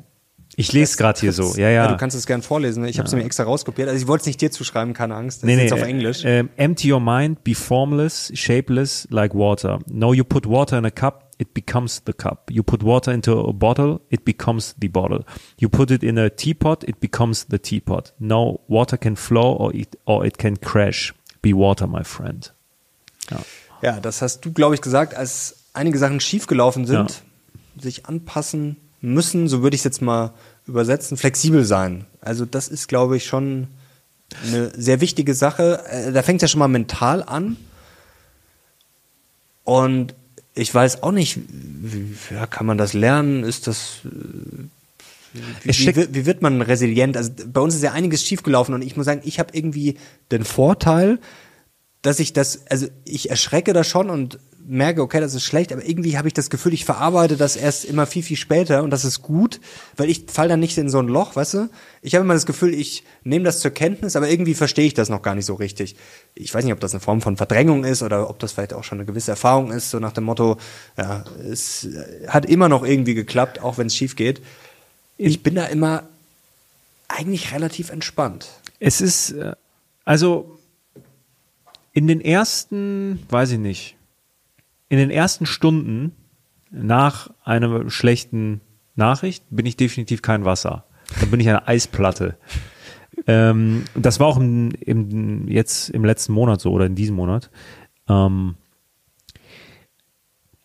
ich lese gerade hier so. Ja, ja. du kannst es gern vorlesen. Ich habe es mir extra rauskopiert. Also ich wollte es nicht dir zuschreiben, keine Angst. Das Nee, ist nee, jetzt auf äh, Englisch. ähm, empty your mind, be formless, shapeless like water. Know you put water in a cup, it becomes the cup. You put water into a bottle, it becomes the bottle. You put it in a teapot, it becomes the teapot. No water can flow or it, or it can crash. Be water, my friend. Ja, ja das hast du, glaube ich, gesagt, als einige Sachen schiefgelaufen sind, ja. sich anpassen müssen, so würde ich es jetzt mal übersetzen, flexibel sein. Also das ist, glaube ich, schon eine sehr wichtige Sache. Äh, da fängt es ja schon mal mental an. Und ich weiß auch nicht, wie, ja, kann man das lernen? Ist das. Äh, wie, wie, wie, wird man resilient? Also bei uns ist ja einiges schiefgelaufen und ich muss sagen, ich habe irgendwie den Vorteil, dass ich das, also ich erschrecke da schon und merke, okay, das ist schlecht, aber irgendwie habe ich das Gefühl, ich verarbeite das erst immer viel, viel später und das ist gut, weil ich fall dann nicht in so ein Loch, weißt du? Ich habe immer das Gefühl, ich nehme das zur Kenntnis, aber irgendwie verstehe ich das noch gar nicht so richtig. Ich weiß nicht, ob das eine Form von Verdrängung ist oder ob das vielleicht auch schon eine gewisse Erfahrung ist, so nach dem Motto, ja, es hat immer noch irgendwie geklappt, auch wenn es schief geht. Ich bin da immer eigentlich relativ entspannt. Es ist, äh, also in den ersten, weiß ich nicht, in den ersten Stunden nach einer schlechten Nachricht bin ich definitiv kein Wasser. Da bin ich eine Eisplatte. ähm, das war auch im, im, jetzt im letzten Monat so oder in diesem Monat. Ähm,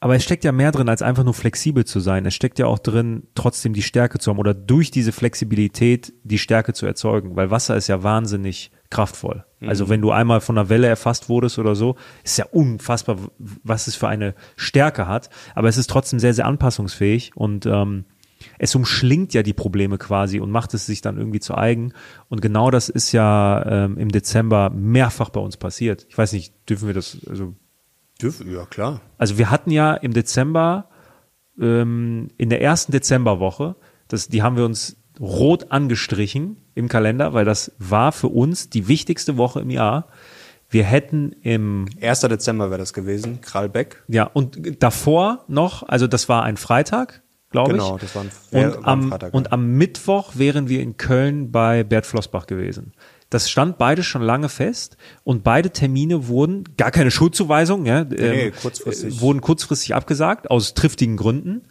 aber es steckt ja mehr drin, als einfach nur flexibel zu sein. Es steckt ja auch drin, trotzdem die Stärke zu haben oder durch diese Flexibilität die Stärke zu erzeugen, weil Wasser ist ja wahnsinnig kraftvoll. Mhm. Also wenn du einmal von einer Welle erfasst wurdest oder so, ist ja unfassbar, was es für eine Stärke hat. Aber es ist trotzdem sehr, sehr anpassungsfähig und ähm, es umschlingt ja die Probleme quasi und macht es sich dann irgendwie zu eigen. Und genau das ist ja ähm, im Dezember mehrfach bei uns passiert. Ich weiß nicht, dürfen wir das, also. Dürfen, ja, klar. Also wir hatten ja im Dezember, ähm, in der ersten Dezemberwoche, das, die haben wir uns rot angestrichen im Kalender, weil das war für uns die wichtigste Woche im Jahr. Wir hätten im 1. Dezember wäre das gewesen, Kralbeck. Ja, und davor noch, also das war ein Freitag, glaube genau, ich. Genau, das war ein, und, war ein Freitag. und am Mittwoch wären wir in Köln bei Bert Flossbach gewesen. Das stand beide schon lange fest und beide Termine wurden, gar keine Schuldzuweisung, ja, nee, ähm, kurzfristig. wurden kurzfristig abgesagt, aus triftigen Gründen.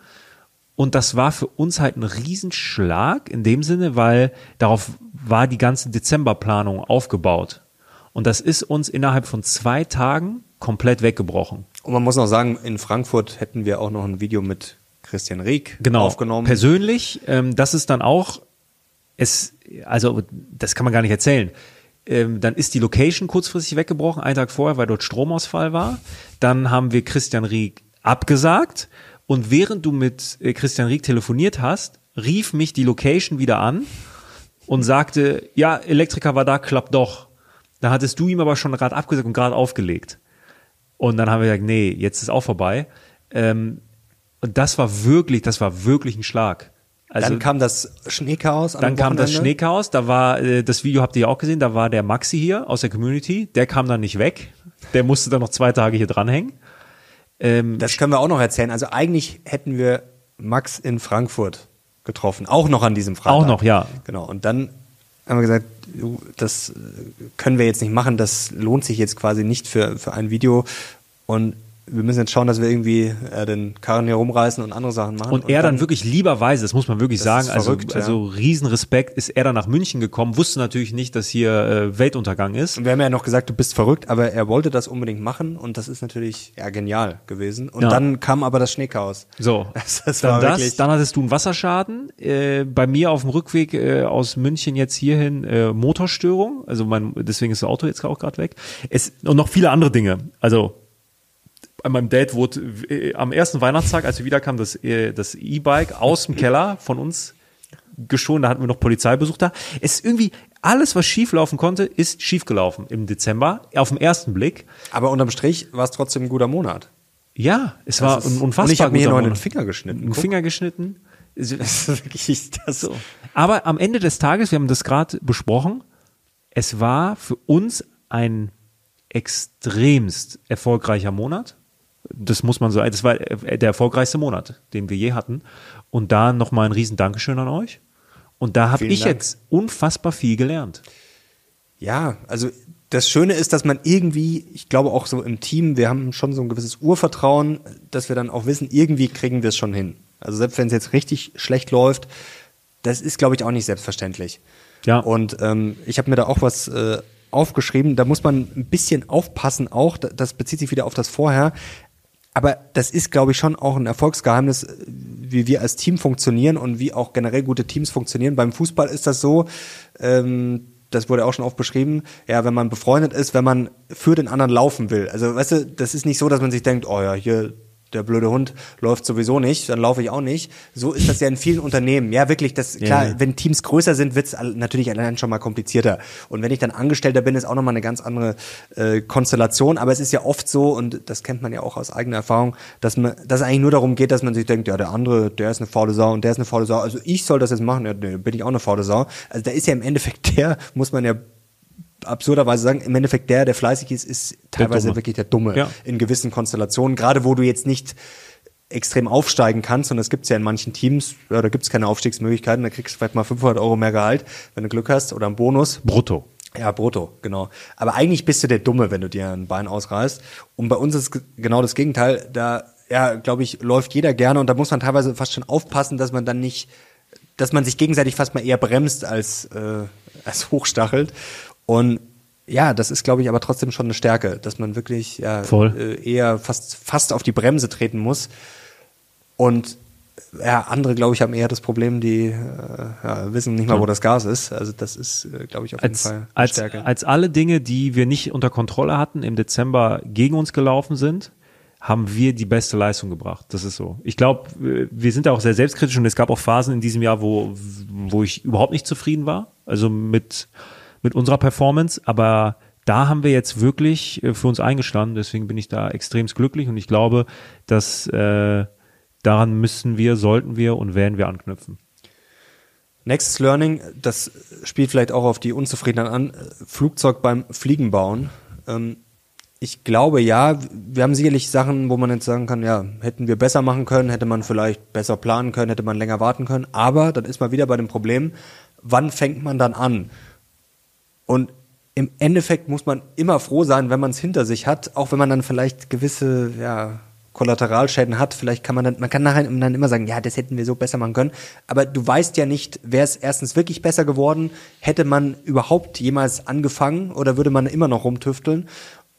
Und das war für uns halt ein Riesenschlag in dem Sinne, weil darauf war die ganze Dezemberplanung aufgebaut. Und das ist uns innerhalb von zwei Tagen komplett weggebrochen. Und man muss noch sagen, in Frankfurt hätten wir auch noch ein Video mit Christian Rieck genau, aufgenommen. Persönlich, ähm, das ist dann auch, es, also das kann man gar nicht erzählen. Ähm, dann ist die Location kurzfristig weggebrochen, einen Tag vorher, weil dort Stromausfall war. Dann haben wir Christian Rieck abgesagt und während du mit äh, Christian Rieck telefoniert hast, rief mich die Location wieder an und sagte, ja, Elektriker war da, klappt doch. Da hattest du ihm aber schon gerade abgesagt und gerade aufgelegt. Und dann haben wir gesagt, nee, jetzt ist auch vorbei. Ähm, und das war wirklich, das war wirklich ein Schlag. Also, dann kam das Schneechaos. Dann kam das Schneechaos. Da war äh, das Video habt ihr ja auch gesehen. Da war der Maxi hier aus der Community. Der kam dann nicht weg. Der musste dann noch zwei Tage hier dranhängen. Ähm, das können wir auch noch erzählen. Also eigentlich hätten wir Max in Frankfurt getroffen, auch noch an diesem Freitag. Auch noch, ja. Genau. Und dann haben wir gesagt, das können wir jetzt nicht machen, das lohnt sich jetzt quasi nicht für, für ein Video. Und wir müssen jetzt schauen, dass wir irgendwie äh, den Karren hier rumreißen und andere Sachen machen. Und, und er dann, dann, wirklich lieberweise, das muss man wirklich sagen, also, verrückt, also ja. Riesenrespekt, ist er dann nach München gekommen, wusste natürlich nicht, dass hier äh, Weltuntergang ist. Und wir haben ja noch gesagt, du bist verrückt, aber er wollte das unbedingt machen und das ist natürlich ja genial gewesen. Und ja. dann kam aber das Schneechaos. <laughs> So, <laughs> das, das dann, das, dann hattest du einen Wasserschaden. Äh, bei mir auf dem Rückweg äh, aus München jetzt hierhin äh, Motorstörung, also mein, deswegen ist das Auto jetzt auch gerade weg. Es, und noch viele andere Dinge. Also meinem Date wurde äh, am ersten Weihnachtstag, als wir wiederkamen, das äh, das E-Bike aus dem Keller von uns geschoren. Da hatten wir noch Polizeibesuch da. Es ist irgendwie alles, was schieflaufen konnte, ist schiefgelaufen im Dezember. Auf den ersten Blick. Aber unterm Strich war es trotzdem ein guter Monat. Ja, es das war ist, ein unfassbar Und ich habe mir hier noch einen Finger geschnitten. Einen Finger geschnitten. Das ist wirklich das so. Aber am Ende des Tages, wir haben das gerade besprochen, es war für uns ein extremst erfolgreicher Monat das muss man so, das war der erfolgreichste Monat, den wir je hatten. Und da nochmal ein riesen Dankeschön an euch. Und da habe ich Dank. jetzt unfassbar viel gelernt. Ja, also das Schöne ist, dass man irgendwie, ich glaube auch so im Team, wir haben schon so ein gewisses Urvertrauen, dass wir dann auch wissen, irgendwie kriegen wir es schon hin. Also selbst wenn es jetzt richtig schlecht läuft, das ist, glaube ich, auch nicht selbstverständlich. Ja. Und ähm, ich habe mir da auch was äh, aufgeschrieben. Da muss man ein bisschen aufpassen auch. Das bezieht sich wieder auf das Vorher. Aber das ist, glaube ich, schon auch ein Erfolgsgeheimnis, äh, wie wir als Team funktionieren und wie auch generell gute Teams funktionieren. Beim Fußball ist das so, ähm, das wurde auch schon oft beschrieben, ja, wenn man befreundet ist, wenn man für den anderen laufen will. Also, weißt du, das ist nicht so, dass man sich denkt, oh ja, hier der blöde Hund läuft sowieso nicht, dann laufe ich auch nicht. So ist das ja in vielen Unternehmen. Ja, wirklich, das klar, Ja. wenn Teams größer sind, wird's natürlich allein schon mal komplizierter. Und wenn ich dann Angestellter bin, ist auch nochmal eine ganz andere äh, Konstellation. Aber es ist ja oft so, und das kennt man ja auch aus eigener Erfahrung, dass man, dass es eigentlich nur darum geht, dass man sich denkt, ja, der andere, der ist eine faule Sau und der ist eine faule Sau. Also ich soll das jetzt machen, ja, nee, bin ich auch eine faule Sau. Also da ist ja im Endeffekt <laughs> der, muss man ja absurderweise sagen, im Endeffekt der, der fleißig ist, ist teilweise Dumme. wirklich der Dumme Ja. in gewissen Konstellationen, gerade wo du jetzt nicht extrem aufsteigen kannst, und das gibt's ja in manchen Teams, ja, da gibt's keine Aufstiegsmöglichkeiten, da kriegst du vielleicht mal 500 Euro mehr Gehalt, wenn du Glück hast, oder einen Bonus. Brutto. Ja, brutto, genau. Aber eigentlich bist du der Dumme, wenn du dir ein Bein ausreißt. Und bei uns ist ge- genau das Gegenteil. Da, ja, glaube ich, läuft jeder gerne und da muss man teilweise fast schon aufpassen, dass man dann nicht, dass man sich gegenseitig fast mal eher bremst als, äh, als hochstachelt. Und ja, das ist, glaube ich, aber trotzdem schon eine Stärke, dass man wirklich ja, Voll. Äh, eher fast, fast auf die Bremse treten muss. Und ja, andere, glaube ich, haben eher das Problem, die äh, ja, wissen nicht mal, wo das Gas ist. Also das ist, äh, glaube ich, auf jeden Als, Fall eine als, Stärke. als alle Dinge, die wir nicht unter Kontrolle hatten, im Dezember gegen uns gelaufen sind, haben wir die beste Leistung gebracht. Das ist so. Ich glaube, wir sind da auch sehr selbstkritisch und es gab auch Phasen in diesem Jahr, wo, wo ich überhaupt nicht zufrieden war. Also mit, mit unserer Performance. Aber da haben wir jetzt wirklich äh, für uns eingestanden. Deswegen bin ich da extremst glücklich und ich glaube, dass äh, daran müssen wir, sollten wir und werden wir anknüpfen. Nächstes Learning, das spielt vielleicht auch auf die Unzufriedenheit an, äh, Flugzeug beim Fliegen bauen. Ähm, ich glaube ja, wir haben sicherlich Sachen, wo man jetzt sagen kann, ja, hätten wir besser machen können, hätte man vielleicht besser planen können, hätte man länger warten können, aber dann ist man wieder bei dem Problem, wann fängt man dann an? Und im Endeffekt muss man immer froh sein, wenn man es hinter sich hat, auch wenn man dann vielleicht gewisse ja, Kollateralschäden hat. Vielleicht kann man dann, man kann nachher dann immer sagen, ja, das hätten wir so besser machen können. Aber du weißt ja nicht, wäre es erstens wirklich besser geworden, hätte man überhaupt jemals angefangen oder würde man immer noch rumtüfteln?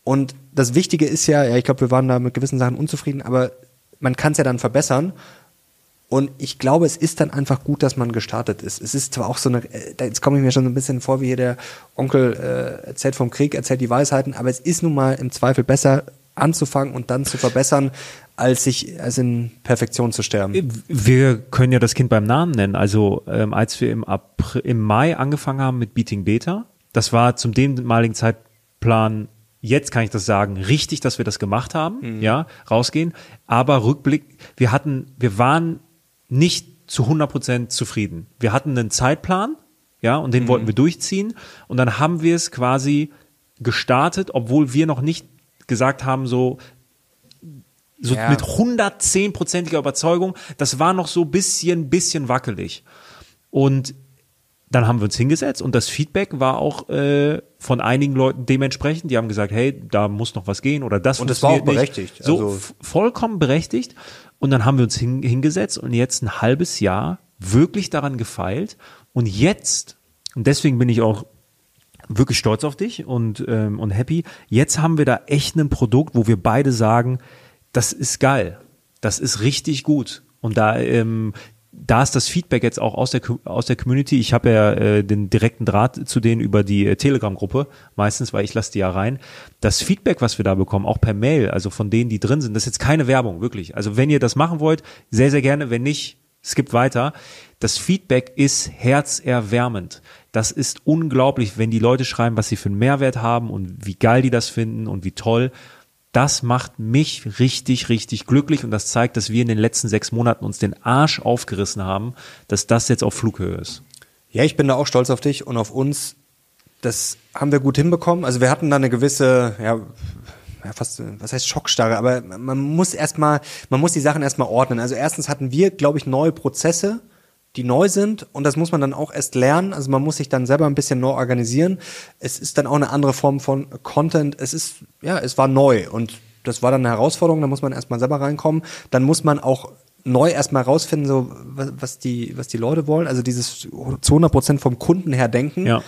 Und das Wichtige ist ja, ja, ich glaube, wir waren da mit gewissen Sachen unzufrieden, aber man kann es ja dann verbessern. Und ich glaube, es ist dann einfach gut, dass man gestartet ist. Es ist zwar auch so eine, äh, jetzt komme ich mir schon so ein bisschen vor, wie hier der Onkel äh, erzählt vom Krieg, erzählt die Weisheiten, aber es ist nun mal im Zweifel besser anzufangen und dann zu verbessern, als sich als in Perfektion zu sterben. Wir können ja das Kind beim Namen nennen. Also ähm, als wir im, April, im Mai angefangen haben mit Beating Beta, das war zum damaligen Zeitplan, jetzt kann ich das sagen, richtig, dass wir das gemacht haben, ja, rausgehen. Aber Rückblick, wir hatten, wir waren nicht zu 100 Prozent zufrieden. Wir hatten einen Zeitplan, ja, und den wollten wir durchziehen. Und dann haben wir es quasi gestartet, obwohl wir noch nicht gesagt haben, so, so Ja. mit 110-prozentiger Überzeugung. Das war noch so bisschen, bisschen wackelig. Und dann haben wir uns hingesetzt und das Feedback war auch äh, von einigen Leuten dementsprechend. Die haben gesagt, hey, da muss noch was gehen oder das Und das war auch funktioniert nicht. berechtigt. So Also- vollkommen berechtigt. Und dann haben wir uns hin, hingesetzt und jetzt ein halbes Jahr wirklich daran gefeilt. Und jetzt, und deswegen bin ich auch wirklich stolz auf dich und, ähm, und happy. Jetzt haben wir da echt ein Produkt, wo wir beide sagen, das ist geil. Das ist richtig gut. Und da, ähm, da ist das Feedback jetzt auch aus der, aus der Community. Ich habe ja äh, den direkten Draht zu denen über die äh, Telegram-Gruppe, meistens, weil ich lasse die ja rein. Das Feedback, was wir da bekommen, auch per Mail, also von denen, die drin sind, das ist jetzt keine Werbung, wirklich. Also wenn ihr das machen wollt, sehr, sehr gerne. Wenn nicht, skippt weiter. Das Feedback ist herzerwärmend. Das ist unglaublich, wenn die Leute schreiben, was sie für einen Mehrwert haben und wie geil die das finden und wie toll. Das macht mich richtig, richtig glücklich und das zeigt, dass wir in den letzten sechs Monaten uns den Arsch aufgerissen haben, dass das jetzt auf Flughöhe ist. Ja, ich bin da auch stolz auf dich und auf uns. Das haben wir gut hinbekommen. Also wir hatten da eine gewisse, ja, ja fast, was heißt Schockstarre, aber man muss erstmal, man muss die Sachen erstmal ordnen. Also erstens hatten wir, glaube ich, neue Prozesse, die neu sind und das muss man dann auch erst lernen. Also man muss sich dann selber ein bisschen neu organisieren. Es ist dann auch eine andere Form von Content. Es ist, ja, es war neu und das war dann eine Herausforderung, da muss man erstmal selber reinkommen. Dann muss man auch neu erstmal rausfinden, so was die, was die Leute wollen. Also dieses zu 100 Prozent vom Kunden her denken. Ja.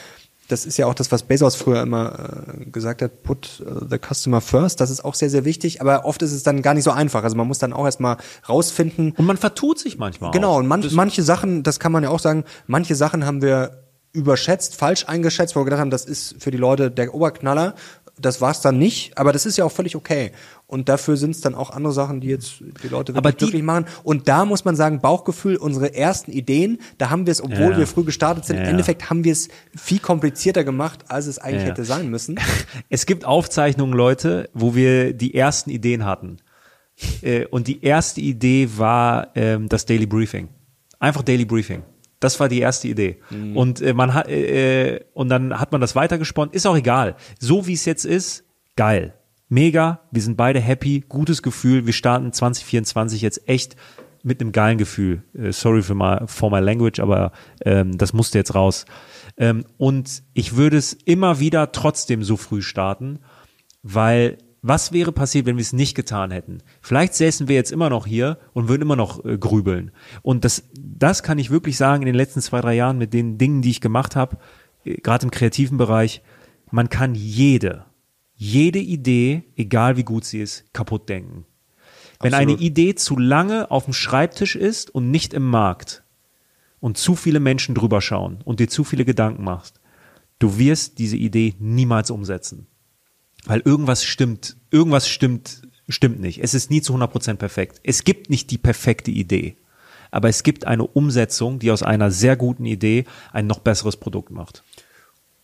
Das ist ja auch das, was Bezos früher immer äh, gesagt hat, put uh, the customer first. Das ist auch sehr, sehr wichtig. Aber oft ist es dann gar nicht so einfach. Also man muss dann auch erstmal rausfinden. Und man vertut sich manchmal. Genau. Auch. Und man, manche Sachen, das kann man ja auch sagen, manche Sachen haben wir überschätzt, falsch eingeschätzt, wo wir gedacht haben, das ist für die Leute der Oberknaller das war's dann nicht, aber das ist ja auch völlig okay. Und dafür sind es dann auch andere Sachen, die jetzt die Leute wirklich die, glücklich machen. Und da muss man sagen, Bauchgefühl, unsere ersten Ideen, da haben wir es, obwohl Ja. wir früh gestartet sind, Ja, im. Endeffekt haben wir es viel komplizierter gemacht, als es eigentlich Ja. hätte sein müssen. <laughs> Es gibt Aufzeichnungen, Leute, wo wir die ersten Ideen hatten. Äh, und die erste Idee war ähm, das Daily Briefing. Einfach Daily Briefing. Das war die erste Idee. Und äh, man hat äh, äh, und dann hat man das weitergesponnen. Ist auch egal. So wie es jetzt ist, geil. Mega. Wir sind beide happy. Gutes Gefühl. Wir starten 2024 jetzt echt mit einem geilen Gefühl. Äh, sorry for my, for my language, aber ähm, das musste jetzt raus. Ähm, und ich würde es immer wieder trotzdem so früh starten, weil was wäre passiert, wenn wir es nicht getan hätten? Vielleicht säßen wir jetzt immer noch hier und würden immer noch äh, grübeln. Und das, das kann ich wirklich sagen in den letzten zwei, drei Jahren mit den Dingen, die ich gemacht habe, äh, gerade im kreativen Bereich, man kann jede, jede Idee, egal wie gut sie ist, kaputt denken. Wenn Absolut. eine Idee zu lange auf dem Schreibtisch ist und nicht im Markt und zu viele Menschen drüber schauen und dir zu viele Gedanken machst, du wirst diese Idee niemals umsetzen. Weil irgendwas stimmt, irgendwas stimmt, stimmt nicht. Es ist nie zu 100% perfekt. Es gibt nicht die perfekte Idee. Aber es gibt eine Umsetzung, die aus einer sehr guten Idee ein noch besseres Produkt macht.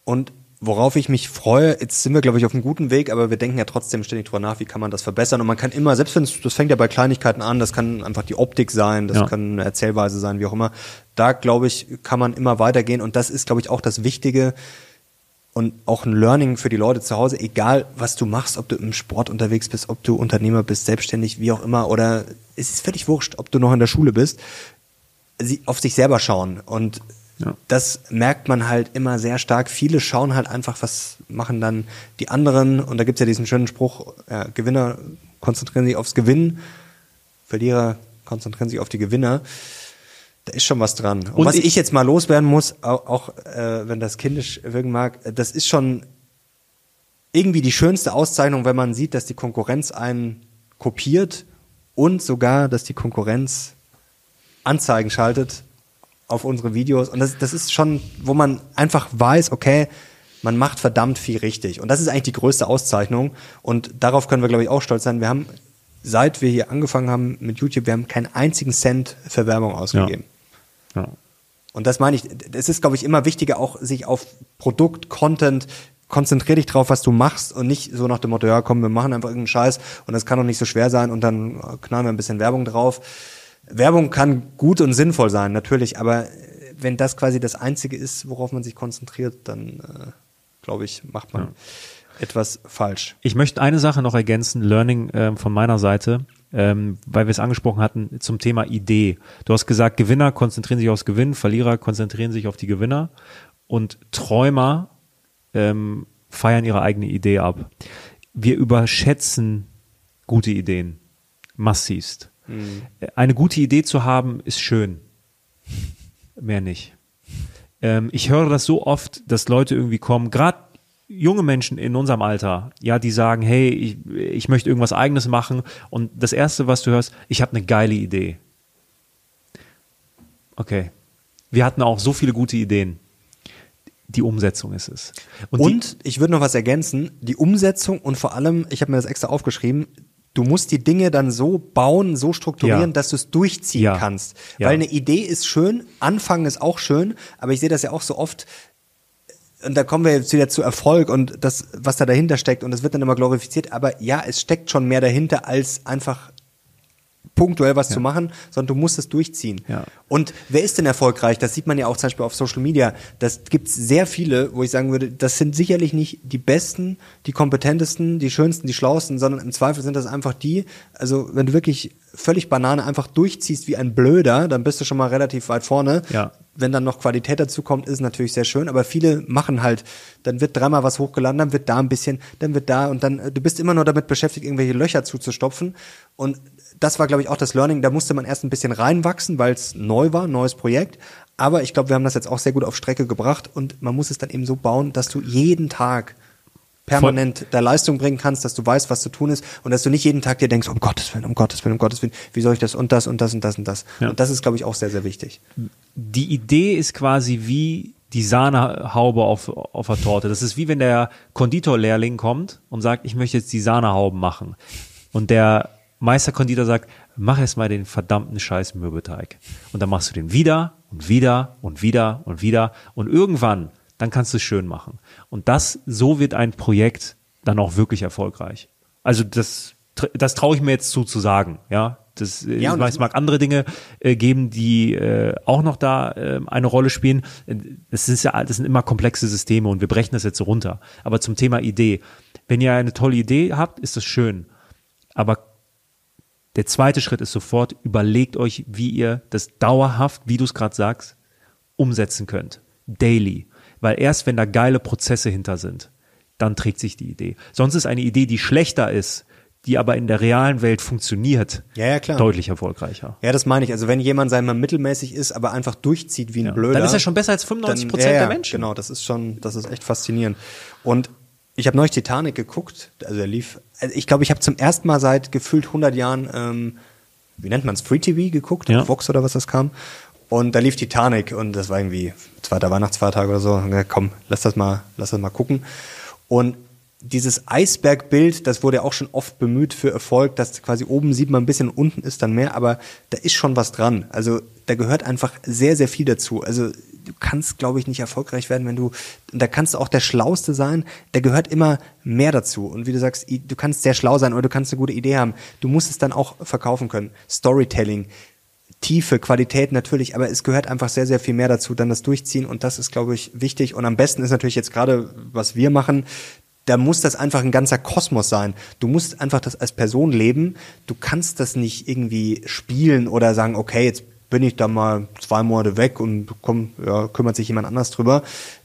Und worauf ich mich freue, jetzt sind wir, glaube ich, auf einem guten Weg, aber wir denken ja trotzdem ständig drüber nach, wie kann man das verbessern. Und man kann immer, selbst wenn es, das fängt ja bei Kleinigkeiten an, das kann einfach die Optik sein, das Ja. kann eine Erzählweise sein, wie auch immer. Da, glaube ich, kann man immer weitergehen. Und das ist, glaube ich, auch das Wichtige und auch ein Learning für die Leute zu Hause, egal was du machst, ob du im Sport unterwegs bist, ob du Unternehmer bist, selbstständig, wie auch immer, oder es ist völlig wurscht, ob du noch in der Schule bist, sie auf sich selber schauen. Und Ja. das merkt man halt immer sehr stark. Viele schauen halt einfach, was machen dann die anderen. Und da gibt's ja diesen schönen Spruch, ja, Gewinner konzentrieren sich aufs Gewinnen, Verlierer konzentrieren sich auf die Gewinner. Da ist schon was dran. Und, Und was ich- ich, jetzt mal loswerden muss, auch, auch äh, wenn das kindisch wirken mag, das ist schon irgendwie die schönste Auszeichnung, wenn man sieht, dass die Konkurrenz einen kopiert und sogar, dass die Konkurrenz Anzeigen schaltet auf unsere Videos. Und das, das ist schon, wo man einfach weiß, okay, man macht verdammt viel richtig. Und das ist eigentlich die größte Auszeichnung. Und darauf können wir, glaube ich, auch stolz sein. Wir haben, seit wir hier angefangen haben mit YouTube, wir haben keinen einzigen Cent für Werbung ausgegeben. Ja. Und das meine ich, es ist, glaube ich, immer wichtiger, auch sich auf Produkt, Content, konzentrier dich drauf, was du machst und nicht so nach dem Motto, ja komm, wir machen einfach irgendeinen Scheiß und das kann doch nicht so schwer sein und dann knallen wir ein bisschen Werbung drauf. Werbung kann gut und sinnvoll sein, natürlich, aber wenn das quasi das Einzige ist, worauf man sich konzentriert, dann äh, glaube ich, macht man etwas falsch. Ich möchte eine Sache noch ergänzen, Learning ähm, von meiner Seite, ähm, weil wir es angesprochen hatten zum Thema Idee. Du hast gesagt, Gewinner konzentrieren sich aufs Gewinn, Verlierer konzentrieren sich auf die Gewinner und Träumer ähm, feiern ihre eigene Idee ab. Wir überschätzen gute Ideen massivst. Äh, Eine gute Idee zu haben ist schön, mehr nicht. Ähm, ich höre das so oft, dass Leute irgendwie kommen, gerade junge Menschen in unserem Alter, ja, die sagen, hey, ich, ich möchte irgendwas eigenes machen und das erste, was du hörst, ich habe eine geile Idee. Okay. Wir hatten auch so viele gute Ideen. Die Umsetzung ist es. Und, Und ich würde noch was ergänzen, die Umsetzung und vor allem, ich habe mir das extra aufgeschrieben, du musst die Dinge dann so bauen, so strukturieren, Ja. dass du es durchziehen Ja. kannst. Weil eine Idee ist schön, Anfangen ist auch schön, aber ich sehe das ja auch so oft, und da kommen wir jetzt wieder zu Erfolg und das, was da dahinter steckt, und das wird dann immer glorifiziert, aber ja, es steckt schon mehr dahinter, als einfach punktuell was zu machen, sondern du musst es durchziehen. Ja. Und wer ist denn erfolgreich? Das sieht man ja auch zum Beispiel auf Social Media. Das gibt's sehr viele, wo ich sagen würde, das sind sicherlich nicht die besten, die kompetentesten, die schönsten, die schlauesten, sondern im Zweifel sind das einfach die, also wenn du wirklich völlig Banane einfach durchziehst wie ein Blöder, dann bist du schon mal relativ weit vorne. Ja. Wenn dann noch Qualität dazu kommt, ist natürlich sehr schön, aber viele machen halt, dann wird dreimal was hochgeladen, dann wird da ein bisschen, dann wird da und dann, du bist immer nur damit beschäftigt, irgendwelche Löcher zuzustopfen und das war, glaube ich, auch das Learning, da musste man erst ein bisschen reinwachsen, weil es neu war, neues Projekt, aber ich glaube, wir haben das jetzt auch sehr gut auf Strecke gebracht und man muss es dann eben so bauen, dass du jeden Tag permanent der Leistung bringen kannst, dass du weißt, was zu tun ist und dass du nicht jeden Tag dir denkst, um Gottes Willen, um Gottes Willen, um Gottes Willen, wie soll ich das und das und das und das und das. Ja. Und das ist, glaube ich, auch sehr, sehr wichtig. die Idee ist quasi wie die Sahnehaube auf, auf der Torte. Das ist wie wenn der Konditorlehrling kommt und sagt, ich möchte jetzt die Sahnehauben machen. Und der Meisterkonditor sagt, mach erst mal den verdammten scheiß Mürbeteig. Und dann machst du den wieder und wieder und wieder und wieder. Und irgendwann, dann kannst du es schön machen. Und das, so wird ein Projekt dann auch wirklich erfolgreich. Also das, das traue ich mir jetzt zu, zu sagen, ja. Das, äh, Ja, ich weiß, es mag andere Dinge äh, geben, die äh, auch noch da äh, eine Rolle spielen. Das ist ja, das sind immer komplexe Systeme und wir brechen das jetzt so runter. Aber zum Thema Idee. Wenn ihr eine tolle Idee habt, ist das schön. Aber der zweite Schritt ist sofort, überlegt euch, wie ihr das dauerhaft, wie du es gerade sagst, umsetzen könnt. Daily. Weil erst wenn da geile Prozesse hinter sind, dann trägt sich die Idee. Sonst ist eine Idee, die schlechter ist, die aber in der realen Welt funktioniert, Ja, ja, klar. deutlich erfolgreicher. Ja, das meine ich. Also wenn jemand, wir mal, mittelmäßig ist, aber einfach durchzieht wie ein Blöder. Dann ist er schon besser als 95 Prozent ja, ja, der Menschen. Genau, das ist schon, das ist echt faszinierend. Und ich habe neulich Titanic geguckt, also er lief, also ich glaube, ich habe zum ersten Mal seit gefühlt 100 Jahren, ähm, wie nennt man es, Free TV geguckt, Ja. Vox oder was das kam. Und da lief Titanic und das war irgendwie zweiter Weihnachtsfeiertag oder so. Gesagt, komm, lass das mal, lass das mal gucken. Und dieses Eisbergbild, das wurde ja auch schon oft bemüht für Erfolg, dass quasi oben sieht man ein bisschen, unten ist dann mehr, aber da ist schon was dran. Also da gehört einfach sehr, sehr viel dazu. Also du kannst, glaube ich, nicht erfolgreich werden, wenn du, da kannst du auch der Schlauste sein, da gehört immer mehr dazu. Und wie du sagst, du kannst sehr schlau sein oder du kannst eine gute Idee haben. Du musst es dann auch verkaufen können. Storytelling, Tiefe, Qualität natürlich, aber es gehört einfach sehr, sehr viel mehr dazu, dann das Durchziehen und das ist, glaube ich, wichtig. Und am besten ist natürlich jetzt gerade, was wir machen, da muss das einfach ein ganzer Kosmos sein. Du musst einfach das als Person leben. Du kannst das nicht irgendwie spielen oder sagen, okay, jetzt bin ich da mal zwei Monate weg und komm, ja, kümmert sich jemand anders drüber.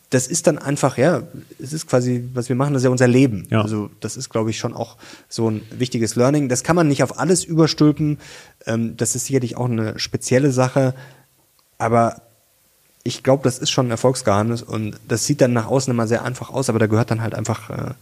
Das ist dann einfach, ja, es ist quasi, was wir machen, das ist ja unser Leben. Ja. Also das ist, glaube ich, schon auch so ein wichtiges Learning. Das kann man nicht auf alles überstülpen. Ähm, das ist sicherlich auch eine spezielle Sache. Aber ich glaube, das ist schon ein Erfolgsgeheimnis und das sieht dann nach außen immer sehr einfach aus, aber da gehört dann halt einfach äh,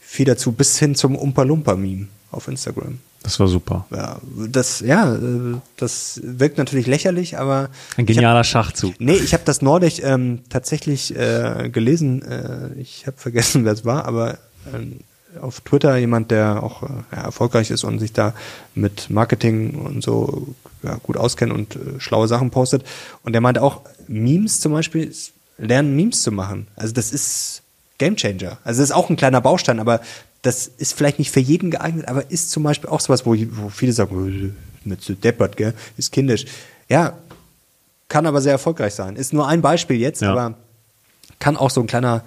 viel dazu, bis hin zum Umpa-Lumpa-Meme auf Instagram. Das war super. Ja, das, ja, äh, das wirkt natürlich lächerlich, aber Ein ich hab- genialer Schachzug. Nee, ich habe das neulich ähm, tatsächlich äh, gelesen. Äh, ich habe vergessen, wer es war, aber ähm, auf Twitter jemand, der auch äh, ja, erfolgreich ist und sich da mit Marketing und so ja, gut auskennt und äh, schlaue Sachen postet. Und der meinte auch, Memes zum Beispiel, lernen Memes zu machen. Also das ist Gamechanger. Also das ist auch ein kleiner Baustein, aber das ist vielleicht nicht für jeden geeignet, aber ist zum Beispiel auch sowas, wo, wo viele sagen, äh, mit so deppert, gell, ist kindisch. Ja, kann aber sehr erfolgreich sein. Ist nur ein Beispiel jetzt, Ja. aber kann auch so ein kleiner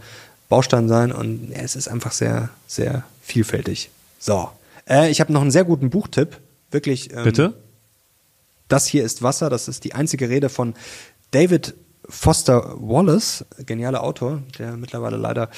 Baustein sein und es ist einfach sehr, sehr vielfältig. So, äh, ich habe noch einen sehr guten Buchtipp. Wirklich. Ähm, Bitte? Das hier ist Wasser. Das ist die einzige Rede von David Foster Wallace, genialer Autor, der mittlerweile leider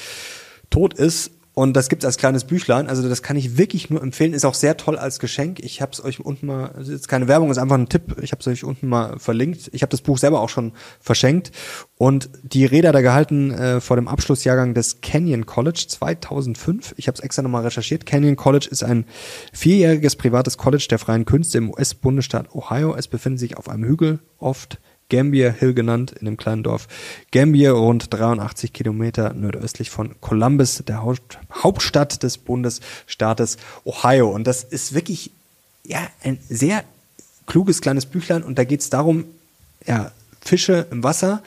tot ist. Und das gibt's als kleines Büchlein. Also das kann ich wirklich nur empfehlen. Ist auch sehr toll als Geschenk. Ich habe es euch unten mal, also jetzt keine Werbung, ist einfach ein Tipp. Ich habe es euch unten mal verlinkt. Ich habe das Buch selber auch schon verschenkt. Und die Rede hat er gehalten äh, vor dem Abschlussjahrgang des Canyon College 2005. Ich habe es extra nochmal recherchiert. Canyon College ist ein vierjähriges privates College der freien Künste im US-Bundesstaat Ohio. Es befindet sich auf einem Hügel, oft Gambier Hill genannt, in dem kleinen Dorf Gambier, rund 83 Kilometer nordöstlich von Columbus, der Haupt Hauptstadt des Bundesstaates Ohio. Und das ist wirklich ja, ein sehr kluges kleines Büchlein und da geht es darum, ja, Fische im Wasser.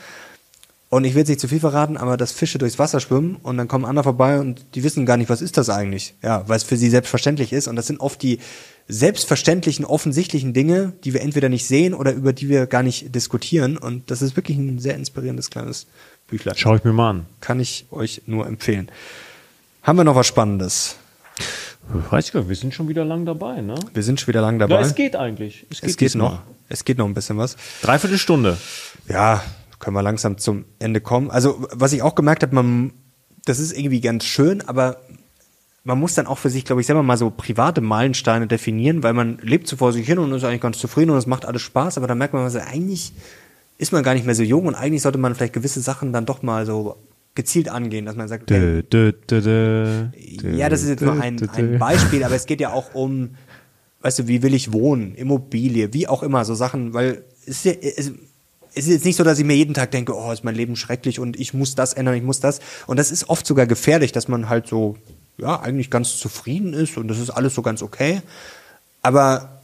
Und ich will jetzt nicht zu viel verraten, aber dass Fische durchs Wasser schwimmen und dann kommen andere vorbei und die wissen gar nicht, was ist das eigentlich. Ja, weil es für sie selbstverständlich ist. Und das sind oft die selbstverständlichen, offensichtlichen Dinge, die wir entweder nicht sehen oder über die wir gar nicht diskutieren. Und das ist wirklich ein sehr inspirierendes kleines Büchlein. Schau ich mir mal an. Kann ich euch nur empfehlen. Haben wir noch was Spannendes? Weiß ich gar nicht, wir sind schon wieder lang dabei, ne? Wir sind schon wieder lang dabei. Ja, es geht eigentlich. Es geht diesmal. noch. Es geht noch ein bisschen was. Dreiviertel Stunde. Ja, können wir langsam zum Ende kommen. Also, was ich auch gemerkt habe, man, das ist irgendwie ganz schön, aber man muss dann auch für sich, glaube ich, selber mal so private Meilensteine definieren, weil man lebt so vor sich hin und ist eigentlich ganz zufrieden und es macht alles Spaß, aber dann merkt man, also eigentlich ist man gar nicht mehr so jung und eigentlich sollte man vielleicht gewisse Sachen dann doch mal so gezielt angehen, dass man sagt, okay, Dö, dö, dö, dö, ja, das ist jetzt nur ein, ein. Beispiel, <laughs> aber es geht ja auch um, weißt du, wie will ich wohnen, Immobilie, wie auch immer, so Sachen, weil es ist, ja, es, es ist jetzt nicht so, dass ich mir jeden Tag denke, oh, ist mein Leben schrecklich und ich muss das ändern, ich muss das. Und das ist oft sogar gefährlich, dass man halt so, ja, eigentlich ganz zufrieden ist und das ist alles so ganz okay. Aber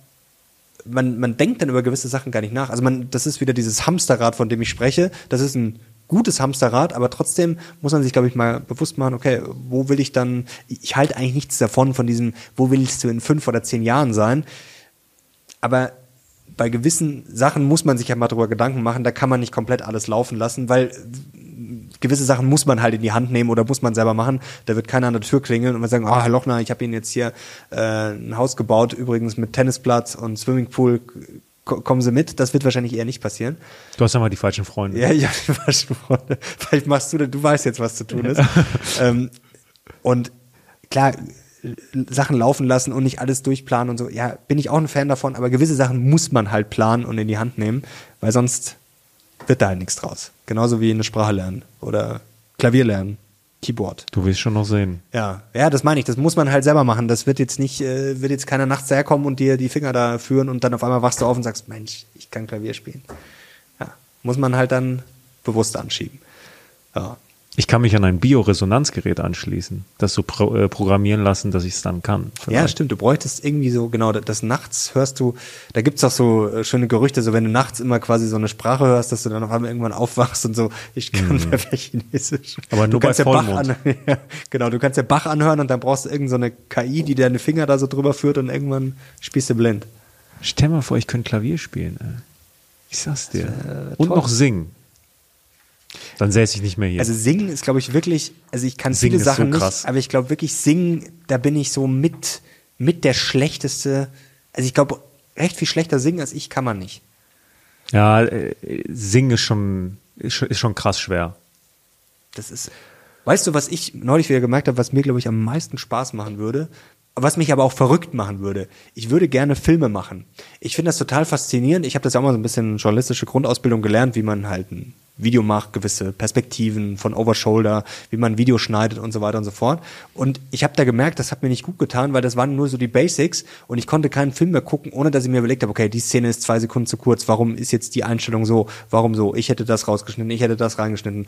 man, man denkt dann über gewisse Sachen gar nicht nach. Also man, das ist wieder dieses Hamsterrad, von dem ich spreche. Das ist ein gutes Hamsterrad, aber trotzdem muss man sich, glaube ich, mal bewusst machen, okay, wo will ich dann, ich halte eigentlich nichts davon, von diesem, wo willst du in fünf oder zehn Jahren sein? Aber bei gewissen Sachen muss man sich ja mal drüber Gedanken machen, da kann man nicht komplett alles laufen lassen, weil gewisse Sachen muss man halt in die Hand nehmen oder muss man selber machen. Da wird keiner an der Tür klingeln und man sagen, ah, Herr Lochner, ich habe Ihnen jetzt hier äh, ein Haus gebaut, übrigens mit Tennisplatz und Swimmingpool, kommen Sie mit. Das wird wahrscheinlich eher nicht passieren. Du hast ja mal die falschen Freunde. Ja, ja, die falschen Freunde. <laughs> Vielleicht machst du, das, du weißt jetzt, was zu tun ist. ähm, und klar, Sachen laufen lassen und nicht alles durchplanen und so. Ja, bin ich auch ein Fan davon, aber gewisse Sachen muss man halt planen und in die Hand nehmen, weil sonst wird da halt nichts draus. Genauso wie eine Sprache lernen oder Klavier lernen, Keyboard. Du willst schon noch sehen. Ja, ja, das meine ich. Das muss man halt selber machen. Das wird jetzt nicht, äh, wird jetzt keiner nachts herkommen und dir die Finger da führen und dann auf einmal wachst du auf und sagst, Mensch, ich kann Klavier spielen. Ja, muss man halt dann bewusst anschieben. Ja. Ich kann mich an ein Bioresonanzgerät anschließen, das so pro, äh, programmieren lassen, dass ich es dann kann. Ja, Vielleicht. stimmt. Du bräuchtest irgendwie so, genau, das, das nachts hörst du, da gibt's auch so äh, schöne Gerüchte, so wenn du nachts immer quasi so eine Sprache hörst, dass du dann auf einmal irgendwann aufwachst und so, ich kann mhm. <laughs> perfekt Chinesisch. Aber nur du kannst bei ja Bach Vollmond. an, <laughs> ja, genau, du kannst ja Bach anhören und dann brauchst du irgendeine so eine KI, die deine Finger da so drüber führt und irgendwann spielst du blind. Stell mal vor, ich könnte Klavier spielen. Ey. Ich sag's dir. wär Und toll. noch singen. Dann säße ich nicht mehr hier. Also singen ist, glaube ich, wirklich, also ich kann Singen viele Sachen so krass. nicht, aber ich glaube wirklich singen, da bin ich so mit, mit der schlechteste, also ich glaube, recht viel schlechter singen als ich kann man nicht. ja, äh, singen ist schon, ist schon, ist schon krass schwer. Das ist, weißt du, was ich neulich wieder gemerkt habe, was mir, glaube ich, am meisten Spaß machen würde, was mich aber auch verrückt machen würde. Ich würde gerne Filme machen. Ich finde das total faszinierend. Ich habe das ja auch mal so ein bisschen journalistische Grundausbildung gelernt, wie man halt ein Video macht, gewisse Perspektiven von Overshoulder, wie man ein Video schneidet und so weiter und so fort. Und ich habe da gemerkt, das hat mir nicht gut getan, weil das waren nur so die Basics und ich konnte keinen Film mehr gucken, ohne dass ich mir überlegt habe, okay, die Szene ist zwei Sekunden zu kurz, warum ist jetzt die Einstellung so, warum so, ich hätte das rausgeschnitten, ich hätte das reingeschnitten.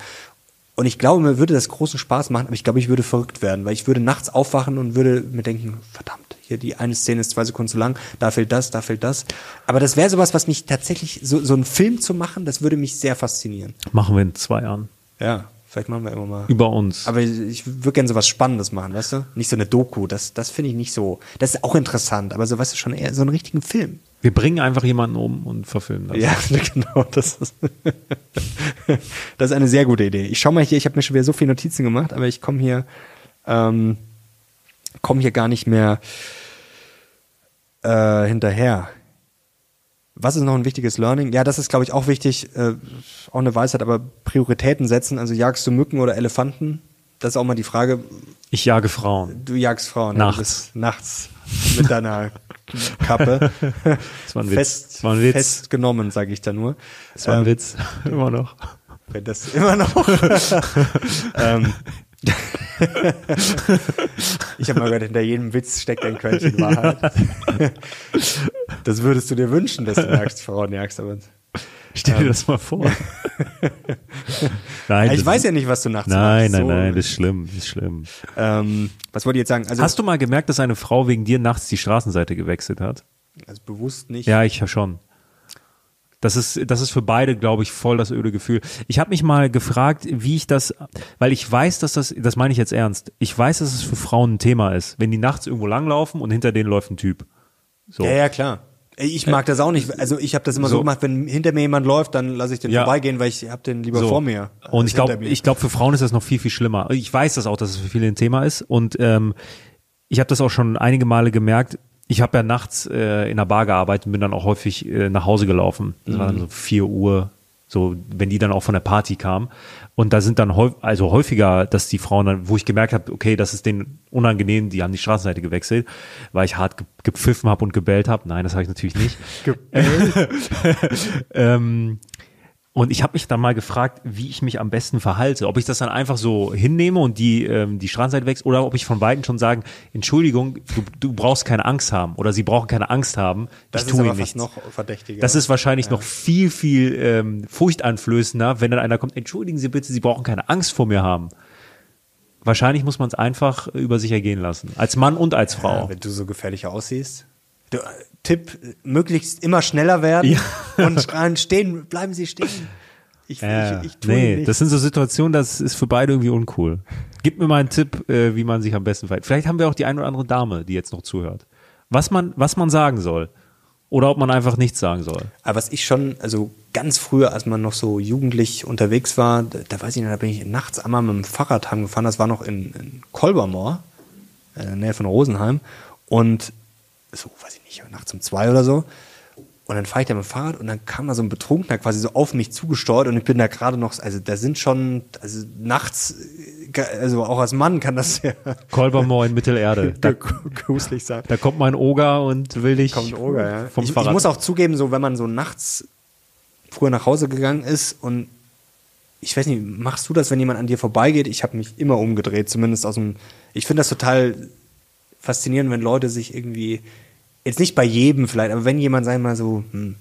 Und ich glaube, mir würde das großen Spaß machen, aber ich glaube, ich würde verrückt werden, weil ich würde nachts aufwachen und würde mir denken, verdammt, hier die eine Szene ist zwei Sekunden zu lang, da fehlt das, da fehlt das. Aber das wäre sowas, was mich tatsächlich, so, so einen Film zu machen, das würde mich sehr faszinieren. Machen wir in zwei Jahren. Ja, vielleicht machen wir immer mal. Über uns. Aber ich, ich würde gerne sowas Spannendes machen, weißt du? Nicht so eine Doku, das, das finde ich nicht so. Das ist auch interessant, aber so, weißt du, schon eher so einen richtigen Film. Wir bringen einfach jemanden um und verfilmen das. Ja, <laughs> genau. Das ist, <laughs> das ist eine sehr gute Idee. Ich schau mal hier, ich habe mir schon wieder so viele Notizen gemacht, aber ich komme hier, ähm, komme hier gar nicht mehr äh, hinterher. Was ist noch ein wichtiges Learning? Ja, das ist, glaube ich, auch wichtig, äh, auch eine Weisheit, aber Prioritäten setzen. Also jagst du Mücken oder Elefanten? Das ist auch mal die Frage. Ich jage Frauen. Du jagst Frauen. Nachts. Bist nachts mit deiner <laughs> Kappe. <laughs> Das war ein Witz. Fest, war ein Witz. festgenommen, sage ich da nur. Das war ein Ähm, Witz. <laughs> Immer noch. Wenn das immer noch. <laughs> ähm, ich habe mal gehört, hinter jedem Witz steckt ein Quäntchen Wahrheit. das würdest du dir wünschen, dass du jagst, Frauen jagst, aber <laughs> Stell dir das mal vor. <laughs> nein, ich weiß ja nicht, was du nachts Nein, machst. nein, So, nein, das ist schlimm, das ist schlimm. ähm, was wollte ich jetzt sagen? Also, Hast du mal gemerkt, dass eine Frau wegen dir nachts die Straßenseite gewechselt hat? also bewusst nicht. Ja, ich schon. Das ist, das ist für beide, glaube ich, voll das öde Gefühl. Ich habe mich mal gefragt, wie ich das, weil ich weiß, dass das, das meine ich jetzt ernst, ich weiß, dass es für Frauen ein Thema ist, wenn die nachts irgendwo langlaufen und hinter denen läuft ein Typ. So. Ja, ja, klar. Ich mag das auch nicht. Also ich habe das immer so. So. gemacht, wenn hinter mir jemand läuft, dann lasse ich den Ja. vorbeigehen, weil ich habe den lieber So. vor mir. Und ich glaube, ich glaube, für Frauen ist das noch viel, viel schlimmer. Ich weiß das auch, dass es für viele ein Thema ist. Und ähm, ich habe das auch schon einige Male gemerkt. Ich habe ja nachts äh, in der Bar gearbeitet und bin dann auch häufig äh, nach Hause gelaufen. Das war dann so 4 Uhr, so wenn die dann auch von der Party kamen. Und da sind dann häu also häufiger, dass die Frauen dann, wo ich gemerkt habe, okay, das ist denen unangenehm, die haben die Straßenseite gewechselt, weil ich hart ge gepfiffen habe und gebellt habe. Nein, das habe ich natürlich nicht. <laughs> <laughs> ähm, und ich habe mich dann mal gefragt, wie ich mich am besten verhalte. Ob ich das dann einfach so hinnehme und die, ähm, die Straßenseite wächst oder ob ich von beiden schon sagen, Entschuldigung, du, du brauchst keine Angst haben oder sie brauchen keine Angst haben. Das ich ist tue aber fast nichts. noch verdächtiger. Das ist wahrscheinlich noch viel, viel ähm, furchteinflößender, wenn dann einer kommt, entschuldigen Sie bitte, Sie brauchen keine Angst vor mir haben. Wahrscheinlich muss man es einfach über sich ergehen lassen. Als Mann und als ja, Frau. wenn du so gefährlich aussiehst. Du, äh, Tipp, möglichst immer schneller werden und schreien, stehen, bleiben Sie stehen. Ich, Ja, ich, ich tue nee, nichts. das sind so Situationen, das ist für beide irgendwie uncool. Gib mir mal einen Tipp, äh, wie man sich am besten verhält. Vielleicht haben wir auch die eine oder andere Dame, die jetzt noch zuhört. Was man, was man sagen soll. Oder ob man einfach nichts sagen soll. Aber was ich schon, also ganz früher, als man noch so jugendlich unterwegs war, da, da weiß ich noch, da bin ich nachts einmal mit dem Fahrrad heimgefahren, das war noch in, in Kolbermoor, äh, in der Nähe von Rosenheim. Und so, weiß ich nicht, nachts um zwei oder so. Und dann fahre ich da mit dem Fahrrad und dann kam da so ein Betrunkener quasi so auf mich zugesteuert und ich bin da gerade noch, also da sind schon, also nachts, also auch als Mann kann das ja Kolbermoor in Mittelerde. <laughs> Da, gruselig sein. da kommt mein Oger und will dich Kommt Oger, ja. vom ich, ich Fahrrad. muss auch zugeben, so wenn man so nachts früher nach Hause gegangen ist und ich weiß nicht, machst du das, wenn jemand an dir vorbeigeht? Ich habe mich immer umgedreht, zumindest aus dem. Ich finde das total faszinierend, wenn Leute sich irgendwie jetzt nicht bei jedem vielleicht, aber wenn jemand sagen wir mal so, hm,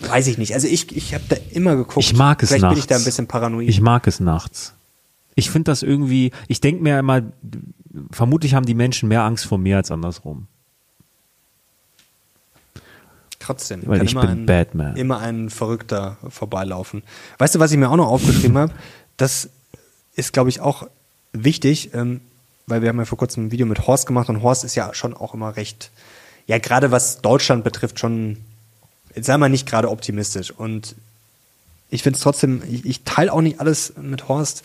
weiß ich nicht. Also ich, ich habe da immer geguckt. Ich mag es Vielleicht nachts. bin ich da ein bisschen paranoid. Ich mag es nachts. Ich finde das irgendwie, ich denke mir immer, vermutlich haben die Menschen mehr Angst vor mir als andersrum. Trotzdem. Weil kann ich immer bin ein, Batman. Immer ein Verrückter vorbeilaufen. Weißt du, was ich mir auch noch aufgeschrieben habe? Das ist, glaube ich, auch wichtig, ähm, weil wir haben ja vor kurzem ein Video mit Horst gemacht und Horst ist ja schon auch immer recht, ja, gerade was Deutschland betrifft, schon, sei mal nicht gerade optimistisch. Und ich finde es trotzdem, ich, ich teile auch nicht alles mit Horst.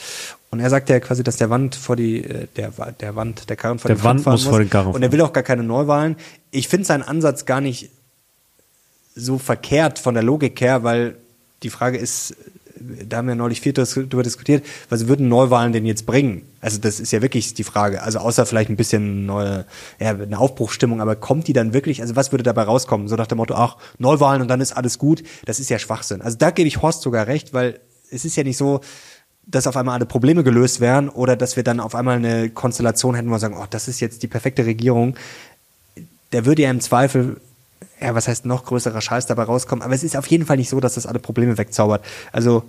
Und er sagt ja quasi, dass der Wand vor die, äh, der, der Wand, der Karren vor Der den Wand fahren muss vor den Karren Und er will auch gar keine Neuwahlen. Ich finde seinen Ansatz gar nicht so verkehrt von der Logik her, weil die Frage ist, da haben wir neulich viel darüber diskutiert, was würden Neuwahlen denn jetzt bringen? Also das ist ja wirklich die Frage. Also außer vielleicht ein bisschen neue, ja, eine Aufbruchsstimmung, aber kommt die dann wirklich, also was würde dabei rauskommen? So nach dem Motto, ach, Neuwahlen und dann ist alles gut, das ist ja Schwachsinn. Also da gebe ich Horst sogar recht, weil es ist ja nicht so, dass auf einmal alle Probleme gelöst wären oder dass wir dann auf einmal eine Konstellation hätten, wo wir sagen, oh, das ist jetzt die perfekte Regierung. Der würde ja im Zweifel ja, was heißt noch größerer Scheiß dabei rauskommen. Aber es ist auf jeden Fall nicht so, dass das alle Probleme wegzaubert. Also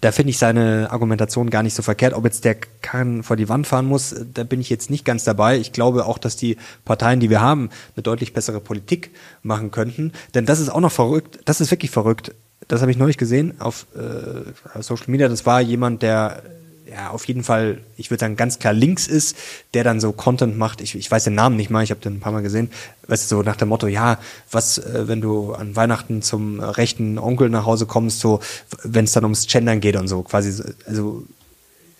da finde ich seine Argumentation gar nicht so verkehrt. Ob jetzt der Karren vor die Wand fahren muss, da bin ich jetzt nicht ganz dabei. Ich glaube auch, dass die Parteien, die wir haben, eine deutlich bessere Politik machen könnten. Denn das ist auch noch verrückt. Das ist wirklich verrückt. Das habe ich neulich gesehen auf äh, Social Media. Das war jemand, der ja, auf jeden Fall, ich würde sagen, ganz klar links ist, der dann so Content macht. Ich, ich weiß den Namen nicht mal, ich habe den ein paar Mal gesehen. Weißt du, so nach dem Motto, ja, was, äh, wenn du an Weihnachten zum äh, rechten Onkel nach Hause kommst, so, wenn es dann ums Gendern geht und so, quasi, so, also,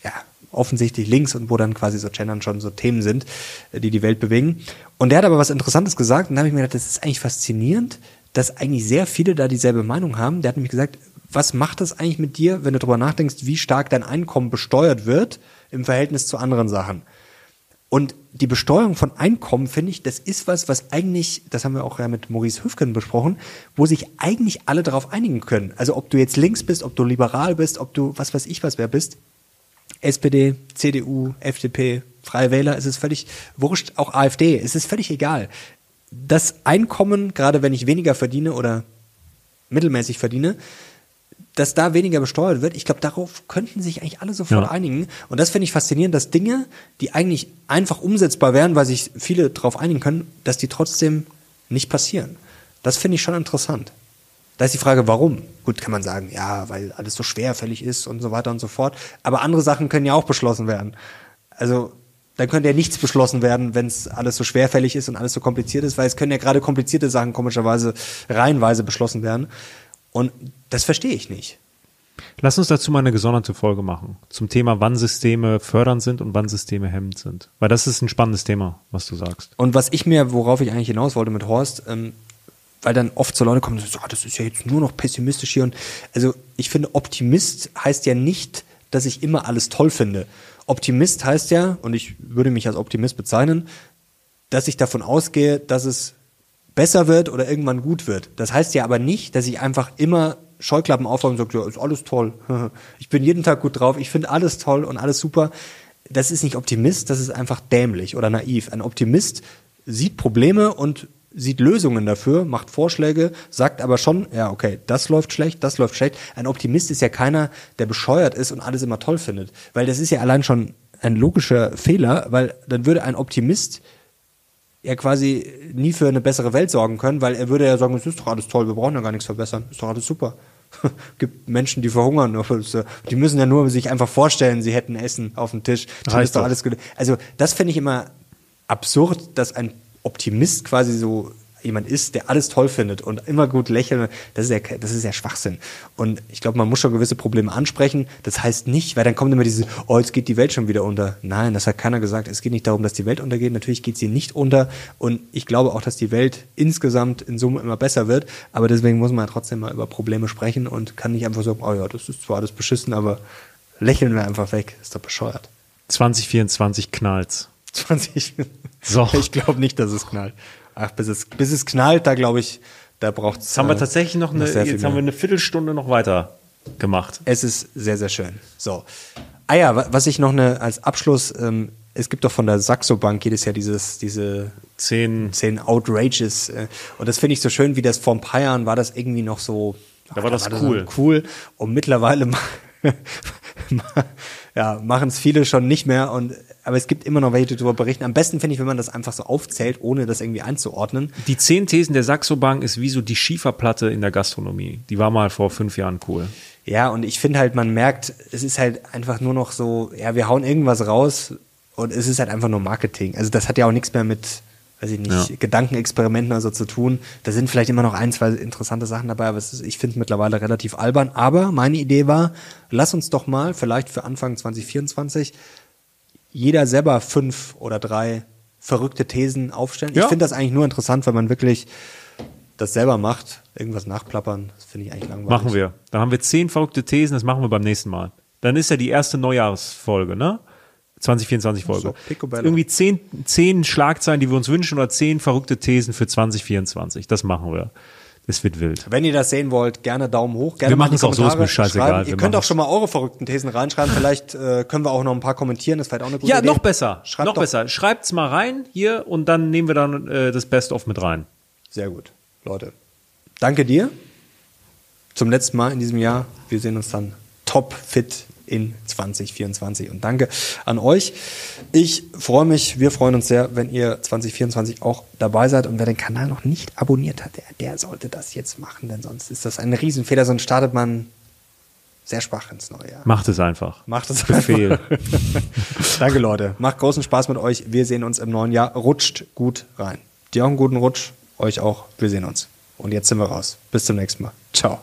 ja, offensichtlich links und wo dann quasi so Gendern schon so Themen sind, äh, die die Welt bewegen. Und der hat aber was Interessantes gesagt und da habe ich mir gedacht, das ist eigentlich faszinierend, dass eigentlich sehr viele da dieselbe Meinung haben. Der hat nämlich gesagt, was macht das eigentlich mit dir, wenn du darüber nachdenkst, wie stark dein Einkommen besteuert wird im Verhältnis zu anderen Sachen? Und die Besteuerung von Einkommen, finde ich, das ist was, was eigentlich, das haben wir auch ja mit Maurice Höfgen besprochen, wo sich eigentlich alle darauf einigen können. Also ob du jetzt links bist, ob du liberal bist, ob du was weiß ich was wer bist. SPD, CDU, FDP, Freie Wähler, es ist völlig wurscht, auch AfD, es ist völlig egal. Das Einkommen, gerade wenn ich weniger verdiene oder mittelmäßig verdiene, dass da weniger besteuert wird, ich glaube, darauf könnten sich eigentlich alle sofort Ja. einigen. Und das finde ich faszinierend, dass Dinge, die eigentlich einfach umsetzbar wären, weil sich viele darauf einigen können, dass die trotzdem nicht passieren. Das finde ich schon interessant. Da ist die Frage, warum? Gut, kann man sagen, ja, weil alles so schwerfällig ist und so weiter und so fort. Aber andere Sachen können ja auch beschlossen werden. Also, dann könnte ja nichts beschlossen werden, wenn es alles so schwerfällig ist und alles so kompliziert ist, weil es können ja gerade komplizierte Sachen komischerweise reihenweise beschlossen werden. Und das verstehe ich nicht. Lass uns dazu mal eine gesonderte Folge machen. Zum Thema, wann Systeme fördernd sind und wann Systeme hemmend sind. Weil das ist ein spannendes Thema, was du sagst. Und was ich mir, worauf ich eigentlich hinaus wollte mit Horst, ähm, weil dann oft so Leute kommen und sagen, ah, das ist ja jetzt nur noch pessimistisch hier. Und also ich finde, Optimist heißt ja nicht, dass ich immer alles toll finde. Optimist heißt ja, und ich würde mich als Optimist bezeichnen, dass ich davon ausgehe, dass es besser wird oder irgendwann gut wird. Das heißt ja aber nicht, dass ich einfach immer Scheuklappen aufhabe und sage, ja, ist alles toll. <laughs> Ich bin jeden Tag gut drauf, ich finde alles toll und alles super. Das ist nicht Optimist, das ist einfach dämlich oder naiv. Ein Optimist sieht Probleme und sieht Lösungen dafür, macht Vorschläge, sagt aber schon, ja, okay, das läuft schlecht, das läuft schlecht. Ein Optimist ist ja keiner, der bescheuert ist und alles immer toll findet. Weil das ist ja allein schon ein logischer Fehler, weil dann würde ein Optimist ja quasi nie für eine bessere Welt sorgen können, weil er würde ja sagen, es ist doch alles toll, wir brauchen ja gar nichts verbessern, ist doch alles super. <laughs> gibt Menschen, die verhungern. Die müssen ja nur sich einfach vorstellen, sie hätten Essen auf dem Tisch. Dann ist doch alles. Also das finde ich immer absurd, dass ein Optimist quasi so jemand ist, der alles toll findet und immer gut lächelt, das ist ja, das ist ja Schwachsinn. Und ich glaube, man muss schon gewisse Probleme ansprechen. Das heißt nicht, weil dann kommt immer diese, oh, jetzt geht die Welt schon wieder unter. Nein, das hat keiner gesagt. Es geht nicht darum, dass die Welt untergeht. Natürlich geht sie nicht unter. Und ich glaube auch, dass die Welt insgesamt in Summe immer besser wird. Aber deswegen muss man trotzdem mal über Probleme sprechen und kann nicht einfach sagen, oh ja, das ist zwar alles beschissen, aber lächeln wir einfach weg. Ist doch bescheuert. 2024 knallt's. 20. So. <laughs> Ich glaube nicht, dass es knallt. Ach, bis es, bis es knallt, da glaube ich, da braucht es. Jetzt haben wir äh, tatsächlich noch eine, noch jetzt haben wir eine Viertelstunde noch weiter gemacht. Es ist sehr, sehr schön. So. Ah ja, was ich noch eine, als Abschluss, ähm, es gibt doch von der Saxo Bank jedes Jahr dieses, diese zehn, zehn Outrages. Äh, und das finde ich so schön, wie das vor ein paar Jahren war das irgendwie noch so. Da war das da war cool. Das cool. Und mittlerweile <laughs> <laughs> ja, machen es viele schon nicht mehr und aber es gibt immer noch welche, die darüber berichten. Am besten finde ich, wenn man das einfach so aufzählt, ohne das irgendwie einzuordnen. Die zehn Thesen der Saxo Bank ist wie so die Schieferplatte in der Gastronomie. Die war mal vor fünf Jahren cool. Ja, und ich finde halt, man merkt, es ist halt einfach nur noch so, ja, wir hauen irgendwas raus und es ist halt einfach nur Marketing. Also das hat ja auch nichts mehr mit, weiß ich nicht, ja. Gedankenexperimenten also zu tun. Da sind vielleicht immer noch ein, zwei interessante Sachen dabei, aber ist, ich finde es mittlerweile relativ albern. Aber meine Idee war, lass uns doch mal vielleicht für Anfang 2024 jeder selber fünf oder drei verrückte Thesen aufstellen. Ja. Ich finde das eigentlich nur interessant, wenn man wirklich das selber macht, irgendwas nachplappern, das finde ich eigentlich langweilig. Machen wir. Dann haben wir zehn verrückte Thesen, das machen wir beim nächsten Mal. Dann ist ja die erste Neujahrsfolge, ne? 2024 Folge. So, Irgendwie zehn, zehn Schlagzeilen, die wir uns wünschen, oder zehn verrückte Thesen für 2024. Das machen wir. Es wird wild. Wenn ihr das sehen wollt, gerne Daumen hoch. Gerne wir machen es auch so, ist mir scheißegal. Ihr könnt auch schon mal eure verrückten Thesen reinschreiben. Vielleicht äh, können wir auch noch ein paar kommentieren. Das ist vielleicht auch eine gute ja, Idee. Ja, noch besser. Schreibt noch doch. besser. Schreibt's mal rein hier und dann nehmen wir dann äh, das Best-of mit rein. Sehr gut. Leute, danke dir. Zum letzten Mal in diesem Jahr. Wir sehen uns dann top fit in 2024. Und danke an euch. Ich freue mich, wir freuen uns sehr, wenn ihr 2024 auch dabei seid. Und wer den Kanal noch nicht abonniert hat, der, der sollte das jetzt machen, denn sonst ist das ein Riesenfehler, sonst startet man sehr schwach ins neue Jahr. Macht es einfach. Macht es Befehl. <laughs> Danke, Leute. Macht großen Spaß mit euch. Wir sehen uns im neuen Jahr. Rutscht gut rein. Dir auch einen guten Rutsch. Euch auch. Wir sehen uns. Und jetzt sind wir raus. Bis zum nächsten Mal. Ciao.